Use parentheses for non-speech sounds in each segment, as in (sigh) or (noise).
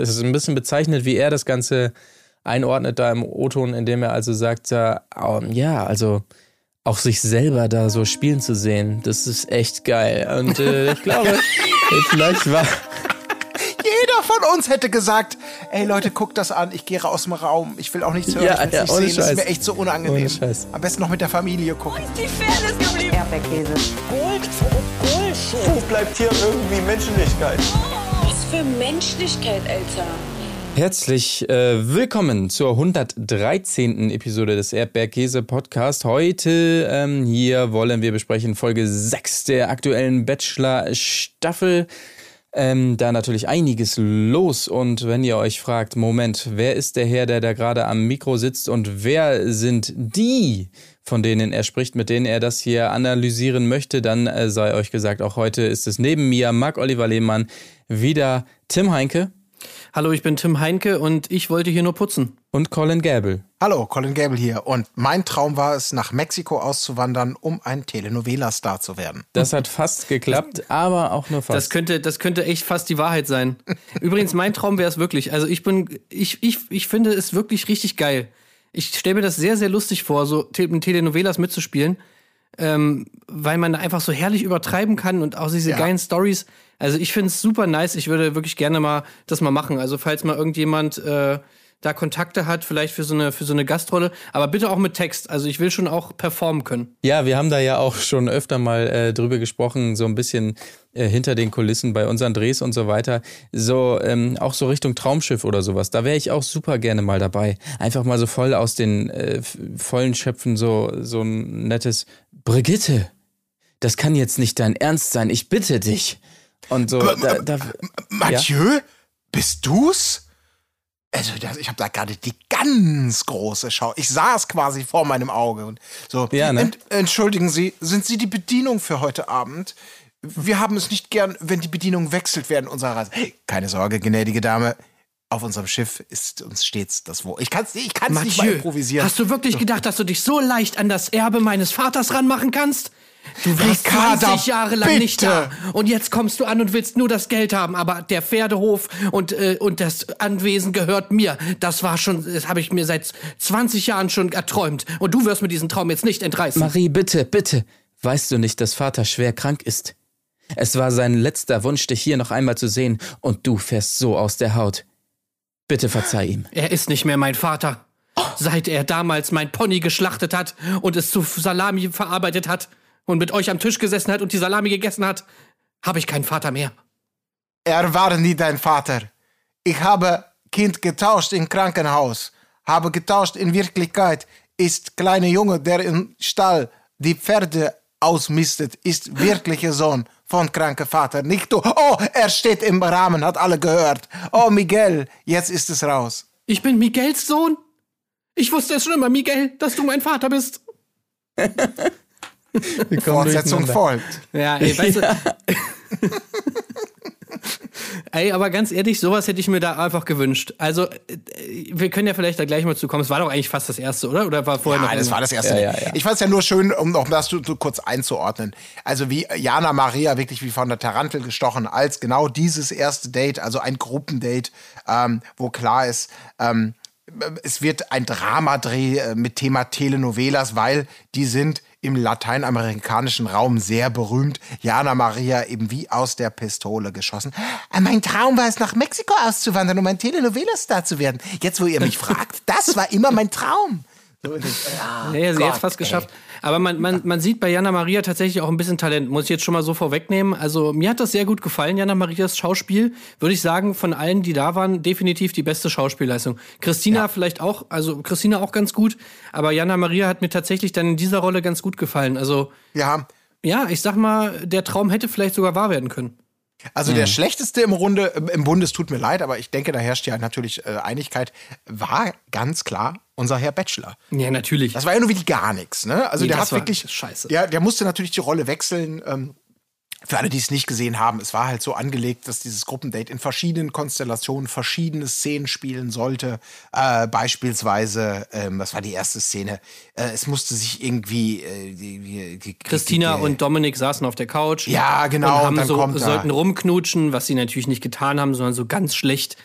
Es ist ein bisschen bezeichnet, wie er das Ganze einordnet da im O-Ton, indem er also sagt, ja, ja, also auch sich selber da so spielen zu sehen, das ist echt geil. Und äh, ich glaube, (laughs) vielleicht war. Jeder von uns hätte gesagt, ey Leute, guckt das an, ich gehe aus dem Raum, ich will auch nichts hören, ja, ich will ja, nicht sehen, das ist mir echt so unangenehm. Am besten noch mit der Familie gucken. Wo ist die Fairness geblieben? Erdbeerkäse. Gold, Bullshit. Wo bleibt hier irgendwie Menschlichkeit? Was für Menschlichkeit, Alter. Herzlich äh, willkommen zur 113. Episode des Erdbeerkäse Podcast. Heute ähm, hier wollen wir besprechen Folge 6 der aktuellen Bachelor Staffel. Ähm, da natürlich einiges los und wenn ihr euch fragt, Moment, wer ist der Herr, der da gerade am Mikro sitzt und wer sind die, von denen er spricht, mit denen er das hier analysieren möchte, dann äh, sei euch gesagt, auch heute ist es neben mir, Marc-Oliver Lehmann, wieder Tim Heinke. Hallo, ich bin Tim Heinke und ich wollte hier nur putzen. Und Colin Gable. Hallo, Colin Gable hier. Und mein Traum war es, nach Mexiko auszuwandern, um ein Telenovela-Star zu werden. Das hat fast geklappt, aber auch nur fast. Das könnte, das könnte echt fast die Wahrheit sein. Übrigens, mein Traum wäre es wirklich. Also ich bin, ich, ich, ich finde es wirklich richtig geil. Ich stelle mir das sehr, sehr lustig vor, so in Telenovelas mitzuspielen, ähm, weil man da einfach so herrlich übertreiben kann und auch diese Ja. geilen Stories. Also ich finde es super nice. Ich würde wirklich gerne mal das mal machen. Also falls mal irgendjemand äh, da Kontakte hat, vielleicht für so eine für so eine Gastrolle, aber bitte auch mit Text. Also ich will schon auch performen können. Ja, wir haben da ja auch schon öfter mal äh, drüber gesprochen, so ein bisschen äh, hinter den Kulissen bei unseren Drehs und so weiter. So, ähm, auch so Richtung Traumschiff oder sowas. Da wäre ich auch super gerne mal dabei. Einfach mal so voll aus den äh, vollen Schöpfen so, so ein nettes Brigitte, das kann jetzt nicht dein Ernst sein, ich bitte dich. Und so, da, da, Mathieu, bist du's? Also, das, ich habe da gerade die ganz große Schau. Ich sah es quasi vor meinem Auge. Und so, Ja, ne? Ent, entschuldigen Sie, sind Sie die Bedienung für heute Abend? Wir haben es nicht gern, wenn die Bedienung wechselt während unserer Reise. Keine Sorge, gnädige Dame. Auf unserem Schiff ist uns stets das Wohl. Ich kann's, ich kann's nicht mal improvisieren. hast du wirklich gedacht, dass du dich so leicht an das Erbe meines Vaters ranmachen kannst? Du warst Ricarda, 20 Jahre lang nicht bitte. da. Und jetzt kommst du an und willst nur das Geld haben. Aber der Pferdehof und, äh, und das Anwesen gehört mir. Das war schon, das habe ich mir seit 20 Jahren schon erträumt. Und du wirst mir diesen Traum jetzt nicht entreißen. Marie, bitte, bitte. Weißt du nicht, dass Vater schwer krank ist? Es war sein letzter Wunsch, dich hier noch einmal zu sehen, und du fährst so aus der Haut. Bitte verzeih ihm. Er ist nicht mehr mein Vater. Seit er damals mein Pony geschlachtet hat und es zu Salami verarbeitet hat und mit euch am Tisch gesessen hat und die Salami gegessen hat, habe ich keinen Vater mehr. Er war nie dein Vater. Ich habe Kind getauscht im Krankenhaus. Habe getauscht in Wirklichkeit ist kleine Junge, der im Stall die Pferde ausmistet, ist wirklicher Sohn von kranke Vater. Nicht du. Oh, er steht im Rahmen, hat alle gehört. Oh, Miguel, jetzt ist es raus. Ich bin Miguels Sohn? Ich wusste es schon immer, Miguel, dass du mein Vater bist. (laughs) Fortsetzung folgt. Ja, ey, weißt du. (laughs) Ey, aber ganz ehrlich, sowas hätte ich mir da einfach gewünscht. Also, äh, wir können ja vielleicht da gleich mal zu kommen. Es war doch eigentlich fast das erste, oder? Oder war vorher noch Ja, das war das erste. Ja, ja, ja. Ich fand es ja nur schön, um noch das zu, zu kurz einzuordnen. Also wie Jana Maria wirklich wie von der Tarantel gestochen, als genau dieses erste Date, also ein Gruppendate, ähm, wo klar ist, ähm, es wird ein Dramadreh äh, mit Thema Telenovelas, weil die sind im lateinamerikanischen Raum sehr berühmt. Jana Maria eben wie aus der Pistole geschossen. Äh, Mein Traum war es, nach Mexiko auszuwandern, um ein Telenovelas-Star zu werden. Jetzt, wo ihr mich (laughs) fragt, das war immer mein Traum. So, ja, Ja, sie hat es fast ey. geschafft. Aber man, man, man sieht bei Jana Maria tatsächlich auch ein bisschen Talent, muss ich jetzt schon mal so vorwegnehmen. Also mir hat das sehr gut gefallen, Jana Marias Schauspiel. Würde ich sagen, von allen, die da waren, definitiv die beste Schauspielleistung. Christina vielleicht auch, also Christina auch ganz gut, aber Jana Maria hat mir tatsächlich dann in dieser Rolle ganz gut gefallen. Also Ja, ja, ich sag mal, der Traum hätte vielleicht sogar wahr werden können. Also der schlechteste im Runde, im Bunde, es tut mir leid, aber ich denke, da herrscht ja natürlich äh, Einigkeit, war ganz klar unser Herr Bachelor. Ja, natürlich. Das war ja nur wirklich gar nichts, ne? Also Nee, der hat wirklich. scheiße. Ja, der musste natürlich die Rolle wechseln. Ähm, für alle, die es nicht gesehen haben, es war halt so angelegt, dass dieses Gruppendate in verschiedenen Konstellationen verschiedene Szenen spielen sollte. Äh, beispielsweise, ähm, das war die erste Szene, äh, es musste sich irgendwie äh, die, die, Christina die, und Dominik saßen auf der Couch. Ja, genau, Und und haben dann so, sollten rumknutschen, was sie natürlich nicht getan haben, sondern so ganz schlecht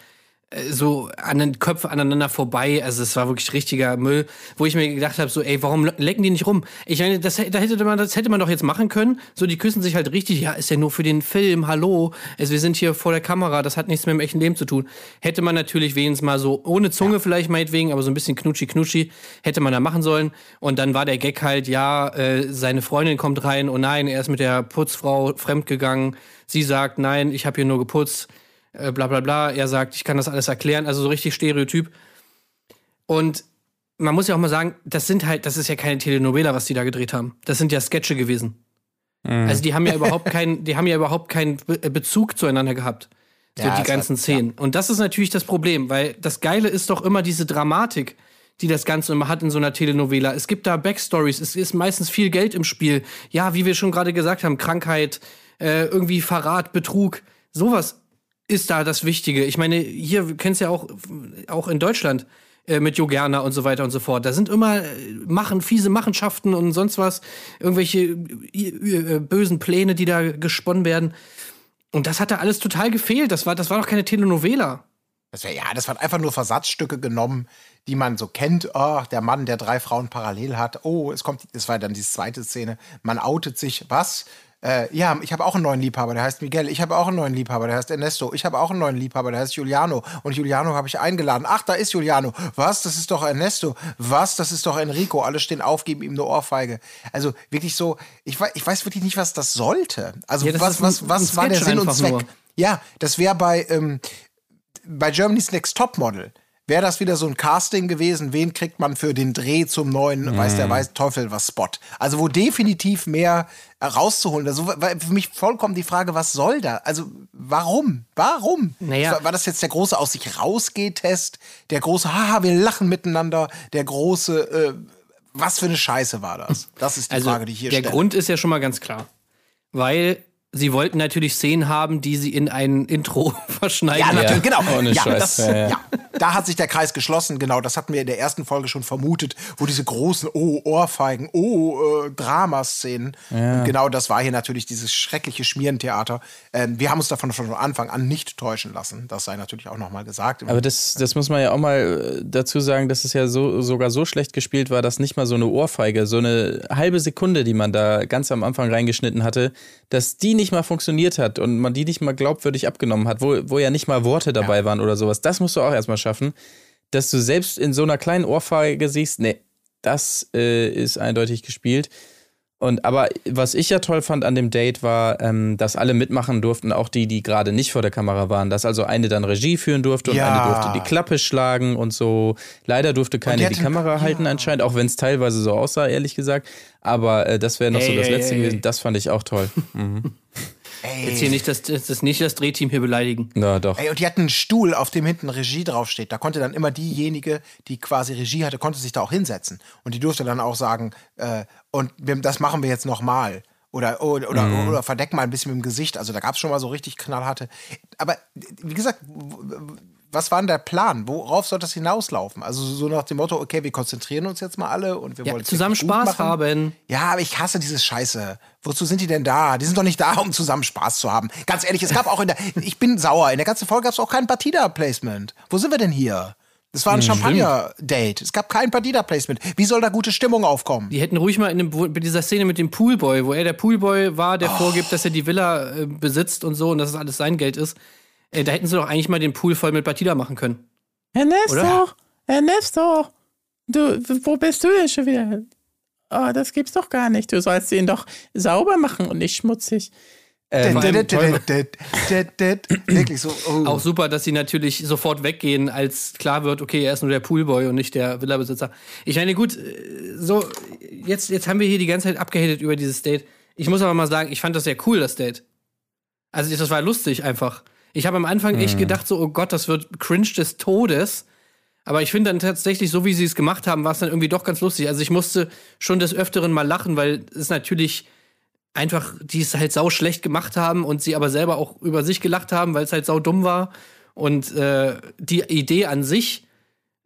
so an den Köpfen aneinander vorbei. Also es war wirklich richtiger Müll, wo ich mir gedacht habe, so, ey, warum lecken die nicht rum? Ich meine, das, da hätte man, das hätte man doch jetzt machen können. So, die küssen sich halt richtig. Ja, ist ja nur für den Film. Hallo, also wir sind hier vor der Kamera. Das hat nichts mit dem echten Leben zu tun. Hätte man natürlich wenigstens mal so ohne Zunge vielleicht meinetwegen, aber so ein bisschen knutschi knutschi hätte man da machen sollen. Und dann war der Gag halt, ja, äh, seine Freundin kommt rein. Oh nein, er ist mit der Putzfrau fremdgegangen. Sie sagt, nein, ich habe hier nur geputzt äh, bla bla bla. Er sagt, ich kann das alles erklären, also so richtig Stereotyp. Und man muss ja auch mal sagen, das sind halt, das ist ja keine Telenovela, was die da gedreht haben. Das sind ja Sketche gewesen. Mhm. Also die haben ja überhaupt (laughs) keinen, die haben ja überhaupt keinen Be äh, Bezug zueinander gehabt. So ja, die ganzen war, Szenen. Ja. Und das ist natürlich das Problem, weil das Geile ist doch immer diese Dramatik, die das Ganze immer hat in so einer Telenovela. Es gibt da Backstories, es ist meistens viel Geld im Spiel. Ja, wie wir schon gerade gesagt haben, Krankheit, äh, irgendwie Verrat, Betrug, sowas ist da das Wichtige. Ich meine, hier kennst ja auch, auch in Deutschland äh, mit Jo Gerner und so weiter und so fort. Da sind immer äh, machen fiese Machenschaften und sonst was, irgendwelche äh, äh, bösen Pläne, die da gesponnen werden. Und das hat da alles total gefehlt. Das war, das war doch keine Telenovela. Das wär, ja, das waren einfach nur Versatzstücke genommen, die man so kennt. Oh, der Mann, der drei Frauen parallel hat. Oh, es kommt, das war dann die zweite Szene. Man outet sich. Was? Äh, ja, ich habe auch einen neuen Liebhaber, der heißt Miguel. Ich habe auch einen neuen Liebhaber, der heißt Ernesto. Ich habe auch einen neuen Liebhaber, der heißt Giuliano. Und Giuliano habe ich eingeladen. Ach, da ist Giuliano. Was? Das ist doch Ernesto. Was? Das ist doch Enrico. Alle stehen auf, geben ihm eine Ohrfeige. Also wirklich so, ich weiß, ich weiß wirklich nicht, was das sollte. Also ja, was, was, was ein war der Sinn und Zweck? Nur. Ja, das wäre bei, ähm, bei Germany's Next Top Model wäre das wieder so ein Casting gewesen, wen kriegt man für den Dreh zum neuen, mm. weiß der weiß Teufel was Spot. Also wo definitiv mehr rauszuholen. Also war für mich vollkommen die Frage, was soll da? Also warum? Warum? Naja. War, war das jetzt der große Aus sich rausgeh-Test? Der große, haha, wir lachen miteinander, der große, äh, was für eine Scheiße war das? Das ist die also Frage, die ich hier der stelle. Der Grund ist ja schon mal ganz klar. Weil Sie wollten natürlich Szenen haben, die sie in ein Intro (laughs) verschneiden. Ja, natürlich, genau. Ja, das, ja, ja. Da hat sich der Kreis geschlossen, genau. Das hatten wir in der ersten Folge schon vermutet, wo diese großen Oh, Ohrfeigen, Oh, äh, Dramaszenen. Ja. Und genau das war hier natürlich dieses schreckliche Schmierentheater. Ähm, wir haben uns davon von Anfang an nicht täuschen lassen. Das sei natürlich auch nochmal gesagt. Aber das, das muss man ja auch mal äh, dazu sagen, dass es ja so, sogar so schlecht gespielt war, dass nicht mal so eine Ohrfeige, so eine halbe Sekunde, die man da ganz am Anfang reingeschnitten hatte, dass die nicht mal funktioniert hat und man die nicht mal glaubwürdig abgenommen hat, wo, wo ja nicht mal Worte dabei ja. waren oder sowas. Das musst du auch erstmal schaffen, dass du selbst in so einer kleinen Ohrfeige siehst, nee, das äh, ist eindeutig gespielt. Und aber was ich ja toll fand an dem Date war, ähm, dass alle mitmachen durften, auch die, die gerade nicht vor der Kamera waren, dass also eine dann Regie führen durfte und ja. eine durfte die Klappe schlagen und so. Leider durfte keine die, die Kamera ja. halten anscheinend, auch wenn es teilweise so aussah, ehrlich gesagt. Aber äh, das wäre noch ey, so das ey, Letzte ey, gewesen. Das fand ich auch toll. (laughs) Mhm. Ey. Jetzt hier nicht das, das, das, nicht das Drehteam hier beleidigen. Na doch. Ey, und die hatten einen Stuhl, auf dem hinten Regie draufsteht. Da konnte dann immer diejenige, die quasi Regie hatte, konnte sich da auch hinsetzen. Und die durfte dann auch sagen, äh, und wir, das machen wir jetzt nochmal. Oder, oder, oder, mhm. oder verdeck mal ein bisschen mit dem Gesicht. Also da gab es schon mal so richtig knallharte. Aber wie gesagt, was war denn der Plan? Worauf soll das hinauslaufen? Also so nach dem Motto, okay, wir konzentrieren uns jetzt mal alle und wir ja, wollen zusammen Spaß haben. Ja, aber ich hasse diese Scheiße. Wozu sind die denn da? Die sind doch nicht da, um zusammen Spaß zu haben. Ganz ehrlich, es gab auch in der, (laughs) ich bin sauer, in der ganzen Folge gab es auch kein Partida-Placement. Wo sind wir denn hier? Das war ein hm, Champagner-Date. Es gab kein Partida-Placement. Wie soll da gute Stimmung aufkommen? Die hätten ruhig mal in, dem, in dieser Szene mit dem Poolboy, wo er der Poolboy war, der oh. vorgibt, dass er die Villa äh, besitzt und so und dass es alles sein Geld ist. Äh, da hätten sie doch eigentlich mal den Pool voll mit Batida machen können. Ernesto, Oder? Ernesto, du, wo bist du denn schon wieder? Oh, das gibt's doch gar nicht. Du sollst ihn doch sauber machen und nicht schmutzig. Ähm, (laughs) (laughs) Wirklich so. Oh. Auch super, dass sie natürlich sofort weggehen, als klar wird, okay, er ist nur der Poolboy und nicht der Villabesitzer. Ich meine, gut, äh, so, jetzt, jetzt haben wir hier die ganze Zeit abgehatet über dieses Date. Ich muss aber mal sagen, ich fand das sehr cool, das Date. Also, das war lustig einfach. Ich habe am Anfang echt mhm. gedacht, so, oh Gott, das wird cringe des Todes. Aber ich finde dann tatsächlich, so wie sie es gemacht haben, war es dann irgendwie doch ganz lustig. Also ich musste schon des Öfteren mal lachen, weil es natürlich einfach, die es halt sau schlecht gemacht haben und sie aber selber auch über sich gelacht haben, weil es halt sau dumm war. Und äh, die Idee an sich,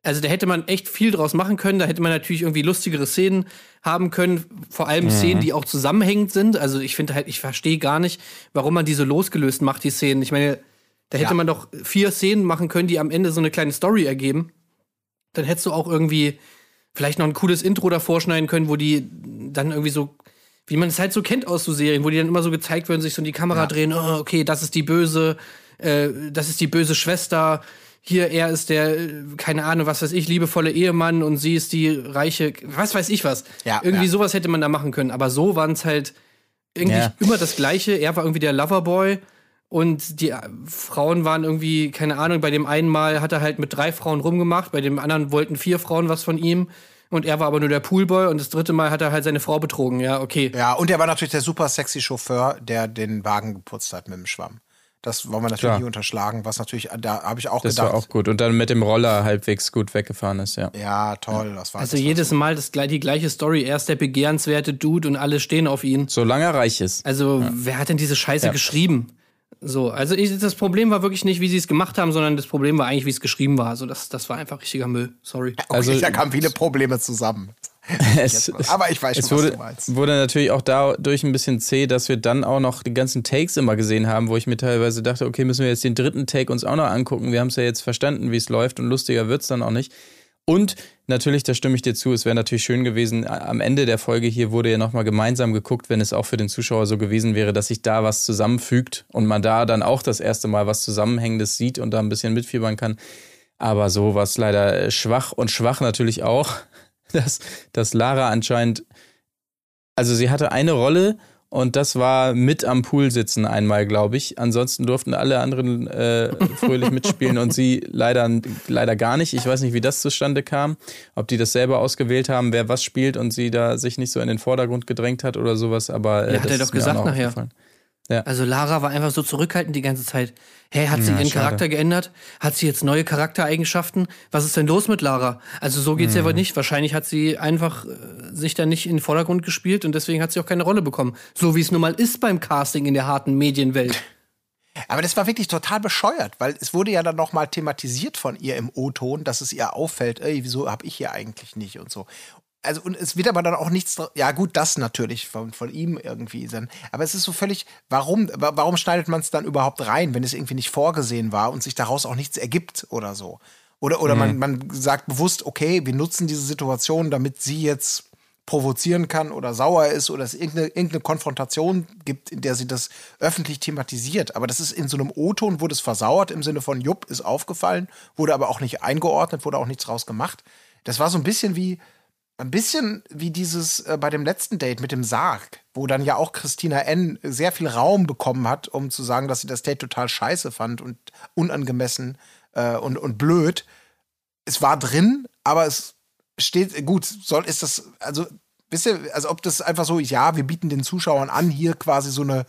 also da hätte man echt viel draus machen können. Da hätte man natürlich irgendwie lustigere Szenen haben können, vor allem mhm. Szenen, die auch zusammenhängend sind. Also ich finde halt, ich verstehe gar nicht, warum man die so losgelöst macht, die Szenen. Ich meine, Da hätte Ja. man doch vier Szenen machen können, die am Ende so eine kleine Story ergeben. Dann hättest du auch irgendwie vielleicht noch ein cooles Intro davor schneiden können, wo die dann irgendwie so, wie man es halt so kennt aus so Serien, wo die dann immer so gezeigt werden, sich so in die Kamera drehen, oh, okay, das ist die böse, äh, das ist die böse Schwester. Hier, er ist der, keine Ahnung, was weiß ich, liebevolle Ehemann und sie ist die reiche, was weiß ich was. Ja, irgendwie ja. sowas hätte man da machen können. Aber so waren es halt irgendwie Ja. immer das Gleiche. Er war irgendwie der Loverboy und die äh, Frauen waren irgendwie, keine Ahnung, bei dem einen Mal hat er halt mit drei Frauen rumgemacht, bei dem anderen wollten vier Frauen was von ihm und er war aber nur der Poolboy und das dritte Mal hat er halt seine Frau betrogen. Ja, okay. Ja, und er war natürlich der super sexy Chauffeur, der den Wagen geputzt hat mit dem Schwamm. Das wollen wir natürlich Klar. nie unterschlagen, was natürlich, da habe ich auch Das gedacht. war auch gut. Und dann mit dem Roller halbwegs gut weggefahren ist, ja. ja, toll, das war Also das war jedes Mal das, die gleiche Story. Er ist der begehrenswerte Dude und alle stehen auf ihn. Solange er reich ist. Also, wer hat denn diese Scheiße Ja. geschrieben? So, also ich, das Problem war wirklich nicht, wie sie es gemacht haben, sondern das Problem war eigentlich, wie es geschrieben war. Also das, das war einfach richtiger Müll. Sorry. Okay, Also- da kamen viele Probleme zusammen. (laughs) Es, Aber ich weiß schon, es was wurde, du meinst. wurde natürlich auch dadurch ein bisschen zäh, dass wir dann auch noch die ganzen Takes immer gesehen haben, wo ich mir teilweise dachte, okay, müssen wir jetzt den dritten Take uns auch noch angucken. Wir haben es ja jetzt verstanden, wie es läuft und lustiger wird's dann auch nicht. Und natürlich, da stimme ich dir zu, es wäre natürlich schön gewesen, am Ende der Folge hier wurde ja nochmal gemeinsam geguckt, wenn es auch für den Zuschauer so gewesen wäre, dass sich da was zusammenfügt und man da dann auch das erste Mal was Zusammenhängendes sieht und da ein bisschen mitfiebern kann. Aber so war es leider äh, schwach und schwach natürlich auch, (laughs) dass, dass Lara anscheinend, also sie hatte eine Rolle und das war mit am Pool sitzen einmal, glaube ich. Ansonsten durften alle anderen äh, fröhlich mitspielen und sie leider, leider gar nicht. Ich weiß nicht, wie das zustande kam, ob die das selber ausgewählt haben, wer was spielt und sie da sich nicht so in den Vordergrund gedrängt hat oder sowas. Aber äh, Ja, hat das er doch gesagt nachher. Aufgefallen. Also Lara war einfach so zurückhaltend die ganze Zeit. Hey, hat sie Ja, ihren schade. Charakter geändert? Hat sie jetzt neue Charaktereigenschaften? Was ist denn los mit Lara? Also so geht's ja Mhm. wohl nicht. Wahrscheinlich hat sie einfach äh, sich da nicht in den Vordergrund gespielt und deswegen hat sie auch keine Rolle bekommen. So wie es nun mal ist beim Casting in der harten Medienwelt. (laughs) Aber das war wirklich total bescheuert, weil es wurde ja dann noch mal thematisiert von ihr im O-Ton, dass es ihr auffällt, ey, wieso hab ich hier eigentlich nicht und so. Also, und es wird aber dann auch nichts, ja gut, das natürlich von, von ihm irgendwie sein. Aber es ist so völlig, warum, wa- warum schneidet man es dann überhaupt rein, wenn es irgendwie nicht vorgesehen war und sich daraus auch nichts ergibt oder so? Oder, oder man, man sagt bewusst, okay, wir nutzen diese Situation, damit sie jetzt provozieren kann oder sauer ist oder es irgendeine, irgendeine Konfrontation gibt, in der sie das öffentlich thematisiert. Aber das ist in so einem O-Ton, wurde es versauert im Sinne von Jupp ist aufgefallen, wurde aber auch nicht eingeordnet, wurde auch nichts draus gemacht. Das war so ein bisschen wie, ein bisschen wie dieses äh, bei dem letzten Date mit dem Sarg, wo dann ja auch Christina N. sehr viel Raum bekommen hat, um zu sagen, dass sie das Date total scheiße fand und unangemessen äh, und, und blöd. Es war drin, aber es steht, gut, soll, ist das, also, wisst ihr, also ob das einfach so, ja, wir bieten den Zuschauern an, hier quasi so eine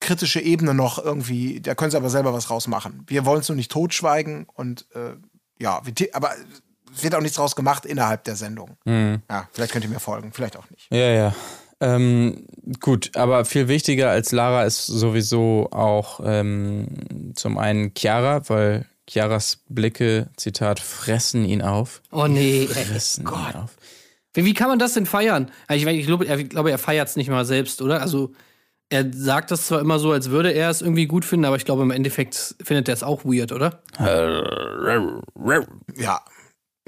kritische Ebene noch irgendwie, da können sie aber selber was rausmachen. Wir wollen es nur nicht totschweigen und äh, ja, wir, aber wird auch nichts draus gemacht innerhalb der Sendung. Ja, vielleicht könnt ihr mir folgen, vielleicht auch nicht. Ja, ja. Ähm, gut, aber viel wichtiger als Lara ist sowieso auch ähm, zum einen Chiara, weil Chiaras Blicke, Zitat, fressen ihn auf. Oh nee. ey. Fressen ihn auf. Wie, wie kann man das denn feiern? Ich, ich, glaube, er, ich glaube, er feiert es nicht mal selbst, oder? Also er sagt das zwar immer so, als würde er es irgendwie gut finden, aber ich glaube, im Endeffekt findet er es auch weird, oder? Ja.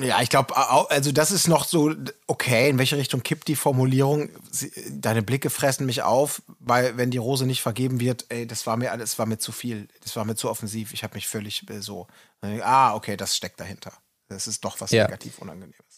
Ja, ich glaube, also das ist noch so, okay, in welche Richtung kippt die Formulierung? Sie, deine Blicke fressen mich auf, weil wenn die Rose nicht vergeben wird, ey, das war mir alles, war mir zu viel, das war mir zu offensiv, ich habe mich völlig äh, so, ah, okay, das steckt dahinter. Das ist doch was Ja. negativ Unangenehmes.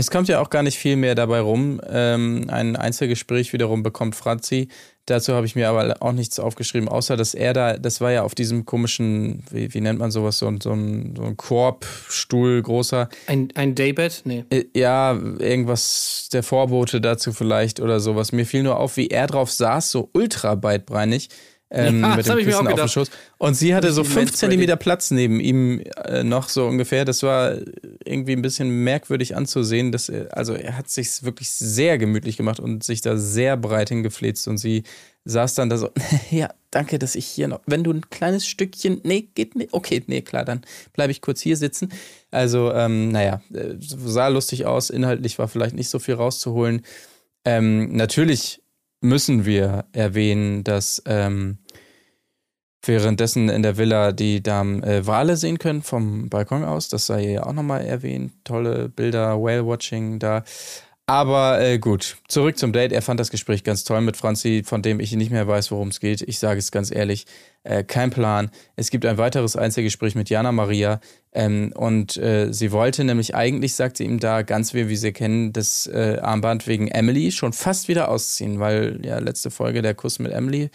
Es kommt ja auch gar nicht viel mehr dabei rum. Ähm, ein Einzelgespräch wiederum bekommt Franzi. Dazu habe ich mir aber auch nichts aufgeschrieben, außer dass er da, das war ja auf diesem komischen, wie, wie nennt man sowas, so, ein- so ein, so ein Korbstuhl, großer. Ein, ein Daybed? Nee. Äh, Ja, irgendwas, der Vorbote dazu vielleicht oder sowas. Mir fiel nur auf, wie er drauf saß, so ultra beidbeinig. Ähm, Ja, mit das dem hab ich mir Kissen auch auf dem. Schoß. Und sie hatte so fünf. Zentimeter Platz neben ihm äh, noch so ungefähr. Das war irgendwie ein bisschen merkwürdig anzusehen. Dass er, also er hat sich wirklich sehr gemütlich gemacht und sich da sehr breit hingefläzt. Und sie saß dann da so, (laughs) ja, danke, dass ich hier noch, wenn du ein kleines Stückchen, nee, geht nicht, okay, nee, klar, dann bleibe ich kurz hier sitzen. Also, ähm, naja, äh, sah lustig aus, inhaltlich war vielleicht nicht so viel rauszuholen. Ähm, natürlich müssen wir erwähnen, dass ähm, währenddessen in der Villa die Damen äh, Wale sehen können vom Balkon aus. Das sei ja auch nochmal erwähnt. Tolle Bilder, Whale-Watching da. Aber äh, gut, zurück zum Date. Er fand das Gespräch ganz toll mit Franzi, von dem ich nicht mehr weiß, worum es geht. Ich sage es ganz ehrlich, äh, kein Plan. Es gibt ein weiteres Einzelgespräch mit Jana Maria ähm, und äh, sie wollte nämlich eigentlich, sagte ihm da, ganz wie wir sie kennen, das äh, Armband wegen Emily schon fast wieder ausziehen, weil ja letzte Folge der Kuss mit Emily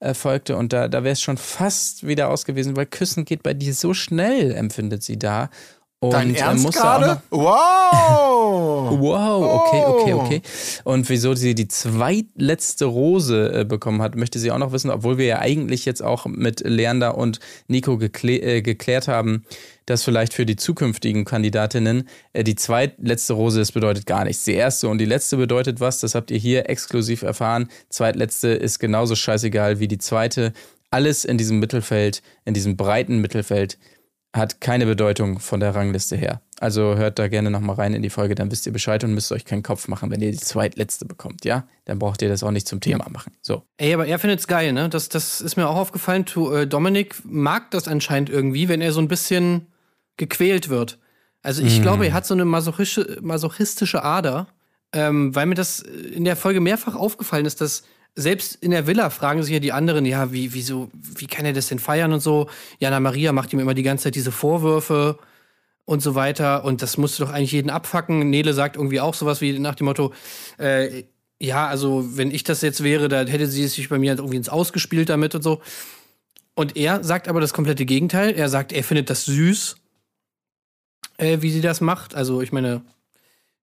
äh, folgte und da, da wäre es schon fast wieder aus gewesen, weil Küssen geht bei dir so schnell, empfindet sie da. Und Dein er Ernst musste gerade? Wow! (laughs) Wow, okay, okay, Oh. okay. Und wieso sie die zweitletzte Rose äh, bekommen hat, möchte sie auch noch wissen, obwohl wir ja eigentlich jetzt auch mit Leander und Nico geklä äh, geklärt haben, dass vielleicht für die zukünftigen Kandidatinnen äh, die zweitletzte Rose, das bedeutet gar nichts. Die erste und die letzte bedeutet was, das habt ihr hier exklusiv erfahren. Zweitletzte ist genauso scheißegal wie die zweite. Alles in diesem Mittelfeld, in diesem breiten Mittelfeld, hat keine Bedeutung von der Rangliste her. Also hört da gerne nochmal rein in die Folge, dann wisst ihr Bescheid und müsst euch keinen Kopf machen, wenn ihr die zweitletzte bekommt, ja? Dann braucht ihr das auch nicht zum Thema machen. So. Ey, aber er findet's geil, ne? Das, das ist mir auch aufgefallen. Tu, äh, Dominik mag das anscheinend irgendwie, wenn er so ein bisschen gequält wird. Also ich glaube, er hat so eine masochische, masochistische Ader, ähm, weil mir das in der Folge mehrfach aufgefallen ist, dass selbst in der Villa fragen sich ja die anderen, ja, wie, wieso, wie kann er das denn feiern und so. Jana Maria macht ihm immer die ganze Zeit diese Vorwürfe und so weiter. Und das musste doch eigentlich jeden abfacken. Nele sagt irgendwie auch sowas wie nach dem Motto, äh, ja, also wenn ich das jetzt wäre, dann hätte sie sich bei mir halt irgendwie ins Ausgespielt damit und so. Und er sagt aber das komplette Gegenteil. Er sagt, er findet das süß, äh, wie sie das macht. Also ich meine,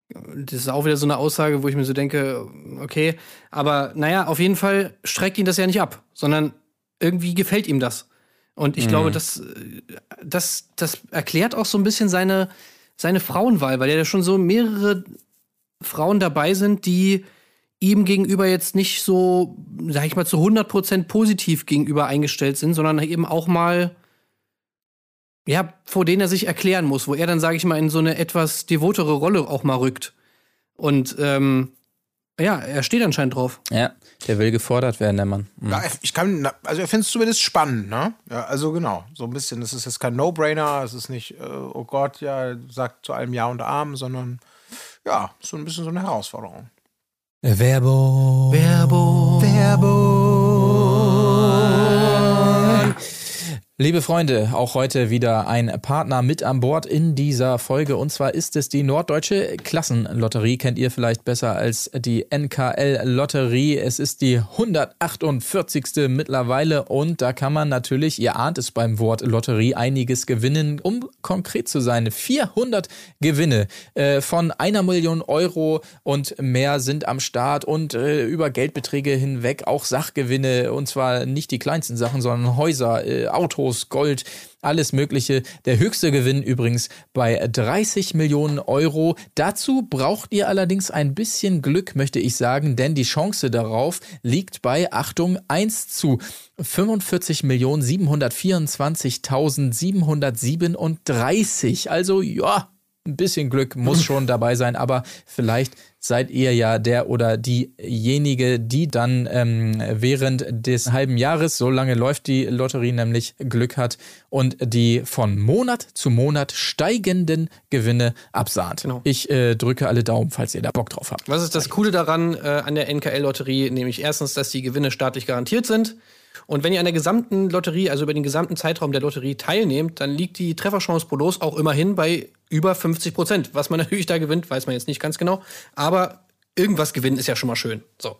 das ist auch wieder so eine Aussage, wo ich mir so denke, okay, aber naja, auf jeden Fall streckt ihn das ja nicht ab, sondern irgendwie gefällt ihm das. Und ich glaube, das, das, das erklärt auch so ein bisschen seine, seine Frauenwahl, weil ja schon so mehrere Frauen dabei sind, die ihm gegenüber jetzt nicht so, sag ich mal, zu 100% positiv gegenüber eingestellt sind, sondern eben auch mal, ja, vor denen er sich erklären muss, wo er dann, sage ich mal, in so eine etwas devotere Rolle auch mal rückt. Und ähm, ja, er steht anscheinend drauf. Ja, der will gefordert werden, der Mann. Mhm. Ja, ich kann, also ich finde es zumindest spannend, ne? Ja, also genau, so ein bisschen. Es ist jetzt kein No-Brainer, es ist nicht, äh, oh Gott, ja, sagt zu allem Ja und Arm, sondern ja, so ein bisschen so eine Herausforderung. Werbung. Werbung. Liebe Freunde, auch heute wieder ein Partner mit an Bord in dieser Folge. Und zwar ist es die Norddeutsche Klassenlotterie. Kennt ihr vielleicht besser als die NKL-Lotterie. Es ist die 148. mittlerweile. Und da kann man natürlich, ihr ahnt es beim Wort Lotterie, einiges gewinnen. Um konkret zu sein, 400 Gewinne äh, von einer Million Euro und mehr sind am Start. Und äh, über Geldbeträge hinweg auch Sachgewinne. Und zwar nicht die kleinsten Sachen, sondern Häuser, äh, Autos, Gold, alles Mögliche. Der höchste Gewinn übrigens bei 30 Millionen Euro. Dazu braucht ihr allerdings ein bisschen Glück, möchte ich sagen, denn die Chance darauf liegt bei, Achtung, 1 zu 45.724.737. Also ja, ein bisschen Glück muss (laughs) schon dabei sein, aber vielleicht seid ihr ja der oder diejenige, die dann ähm, während des halben Jahres, so lange läuft die Lotterie nämlich, Glück hat und die von Monat zu Monat steigenden Gewinne absahnt. Genau. Ich äh, drücke alle Daumen, falls ihr da Bock drauf habt. Was ist das Coole daran äh, an der NKL-Lotterie? Nämlich erstens, dass die Gewinne staatlich garantiert sind. Und wenn ihr an der gesamten Lotterie, also über den gesamten Zeitraum der Lotterie teilnehmt, dann liegt die Trefferchance pro Los auch immerhin bei über 50 Prozent. Was man (laughs) natürlich da gewinnt, weiß man jetzt nicht ganz genau. Aber irgendwas gewinnen ist ja schon mal schön. So.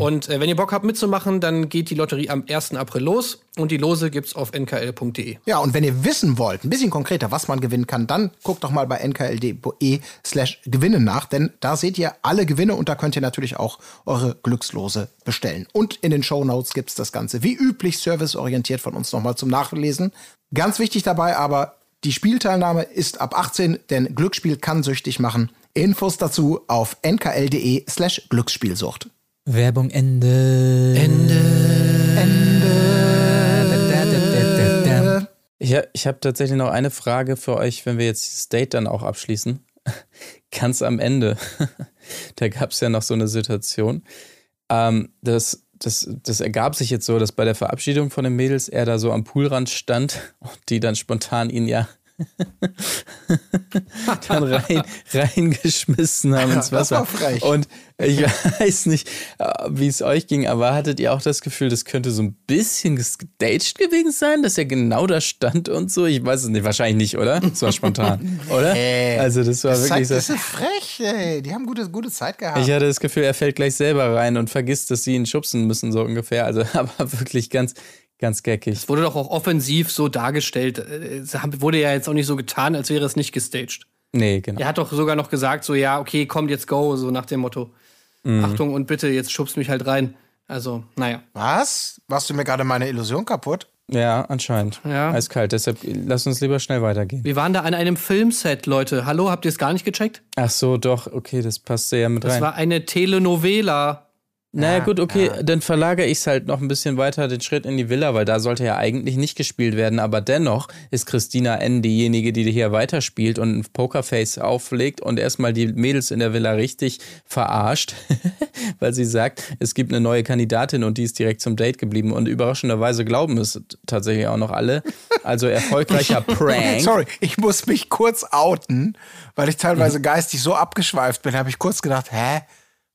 Und äh, wenn ihr Bock habt mitzumachen, dann geht die Lotterie am 1. April los und die Lose gibt's auf nkl.de. Ja, und wenn ihr wissen wollt, ein bisschen konkreter, was man gewinnen kann, dann guckt doch mal bei nkld.de slash Gewinne nach, denn da seht ihr alle Gewinne und da könnt ihr natürlich auch eure Glückslose bestellen. Und in den Shownotes gibt's das Ganze wie üblich serviceorientiert von uns nochmal zum Nachlesen. Ganz wichtig dabei aber, die Spielteilnahme ist ab 18, denn Glücksspiel kann süchtig machen. Infos dazu auf nkl.de slash Glücksspielsucht. Werbung Ende. Ende. Ich, ha- ich habe tatsächlich noch eine Frage für euch, wenn wir jetzt das Date dann auch abschließen. (laughs) Ganz am Ende, (laughs) da gab es ja noch so eine Situation, ähm, dass das, das ergab sich jetzt so, dass bei der Verabschiedung von den Mädels er da so am Poolrand stand (laughs) und die dann spontan ihn ja dann rein, reingeschmissen haben ins (laughs) das Wasser. Und ich (laughs) weiß nicht, äh, wie es euch ging, aber hattet ihr auch das Gefühl, das könnte so ein bisschen gestaged gewesen sein, dass er genau da stand und so? Ich weiß es nicht, wahrscheinlich nicht, oder? Es war spontan, (laughs) oder? Äh, also das war das, wirklich zeigt, so. das ist frech, ey. Die haben gute, gute Zeit gehabt. Ich hatte das Gefühl, er fällt gleich selber rein und vergisst, dass sie ihn schubsen müssen, so ungefähr. Also, aber wirklich ganz, ganz geckig. Es wurde doch auch offensiv so dargestellt. Es wurde ja jetzt auch nicht so getan, als wäre es nicht gestaged. Nee, genau. Er hat doch sogar noch gesagt, so, ja, okay, kommt jetzt go, so nach dem Motto. Achtung und bitte, jetzt schubst mich halt rein. Also, naja. Was? Machst du mir gerade meine Illusion kaputt? Ja, anscheinend. Ja. Eiskalt. Deshalb lass uns lieber schnell weitergehen. Wir waren da an einem Filmset, Leute. Hallo, habt ihr es gar nicht gecheckt? Ach so, doch. Okay, das passt ja mit Das rein. war eine Telenovela. Naja, gut, okay, dann verlagere ich es halt noch ein bisschen weiter den Schritt in die Villa, weil da sollte ja eigentlich nicht gespielt werden, aber dennoch ist Christina N. diejenige, die hier weiterspielt und ein Pokerface auflegt und erstmal die Mädels in der Villa richtig verarscht, (laughs) weil sie sagt, es gibt eine neue Kandidatin und die ist direkt zum Date geblieben und überraschenderweise glauben es tatsächlich auch noch alle. Also erfolgreicher (laughs) Prank. Sorry, ich muss mich kurz outen, weil ich teilweise geistig so abgeschweift bin, habe ich kurz gedacht, hä?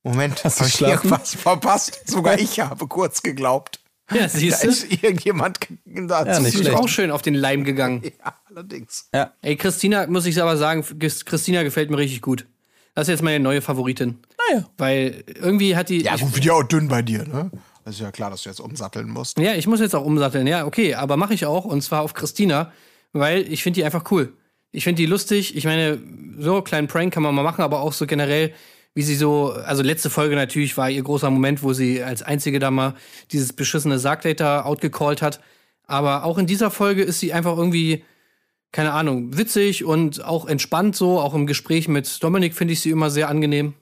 Moment, Hast du habe ich irgendwas verpasst? Sogar (laughs) ich habe kurz geglaubt. Ja, Da siehst du? ist irgendjemand da Ja, nicht Ist auch schön auf den Leim gegangen. (laughs) Ja, allerdings. Ja, Ey, Christina, muss ich aber sagen, Christina gefällt mir richtig gut. Das ist jetzt meine neue Favoritin. naja. Weil irgendwie hat die. Ja, ich, gut, wird ja auch dünn bei dir, ne? Das ist ja klar, dass du jetzt umsatteln musst. ja, ich muss jetzt auch umsatteln. Ja, okay, aber mache ich auch. Und zwar auf Christina, weil ich finde die einfach cool. Ich finde die lustig. Ich meine, so einen kleinen Prank kann man mal machen, aber auch so generell, wie sie so, also letzte Folge natürlich war ihr großer Moment, wo sie als einzige da mal dieses beschissene Sargdata outgecallt hat. Aber auch in dieser Folge ist sie einfach irgendwie, keine Ahnung, witzig und auch entspannt so. Auch im Gespräch mit Dominik finde ich sie immer sehr angenehm.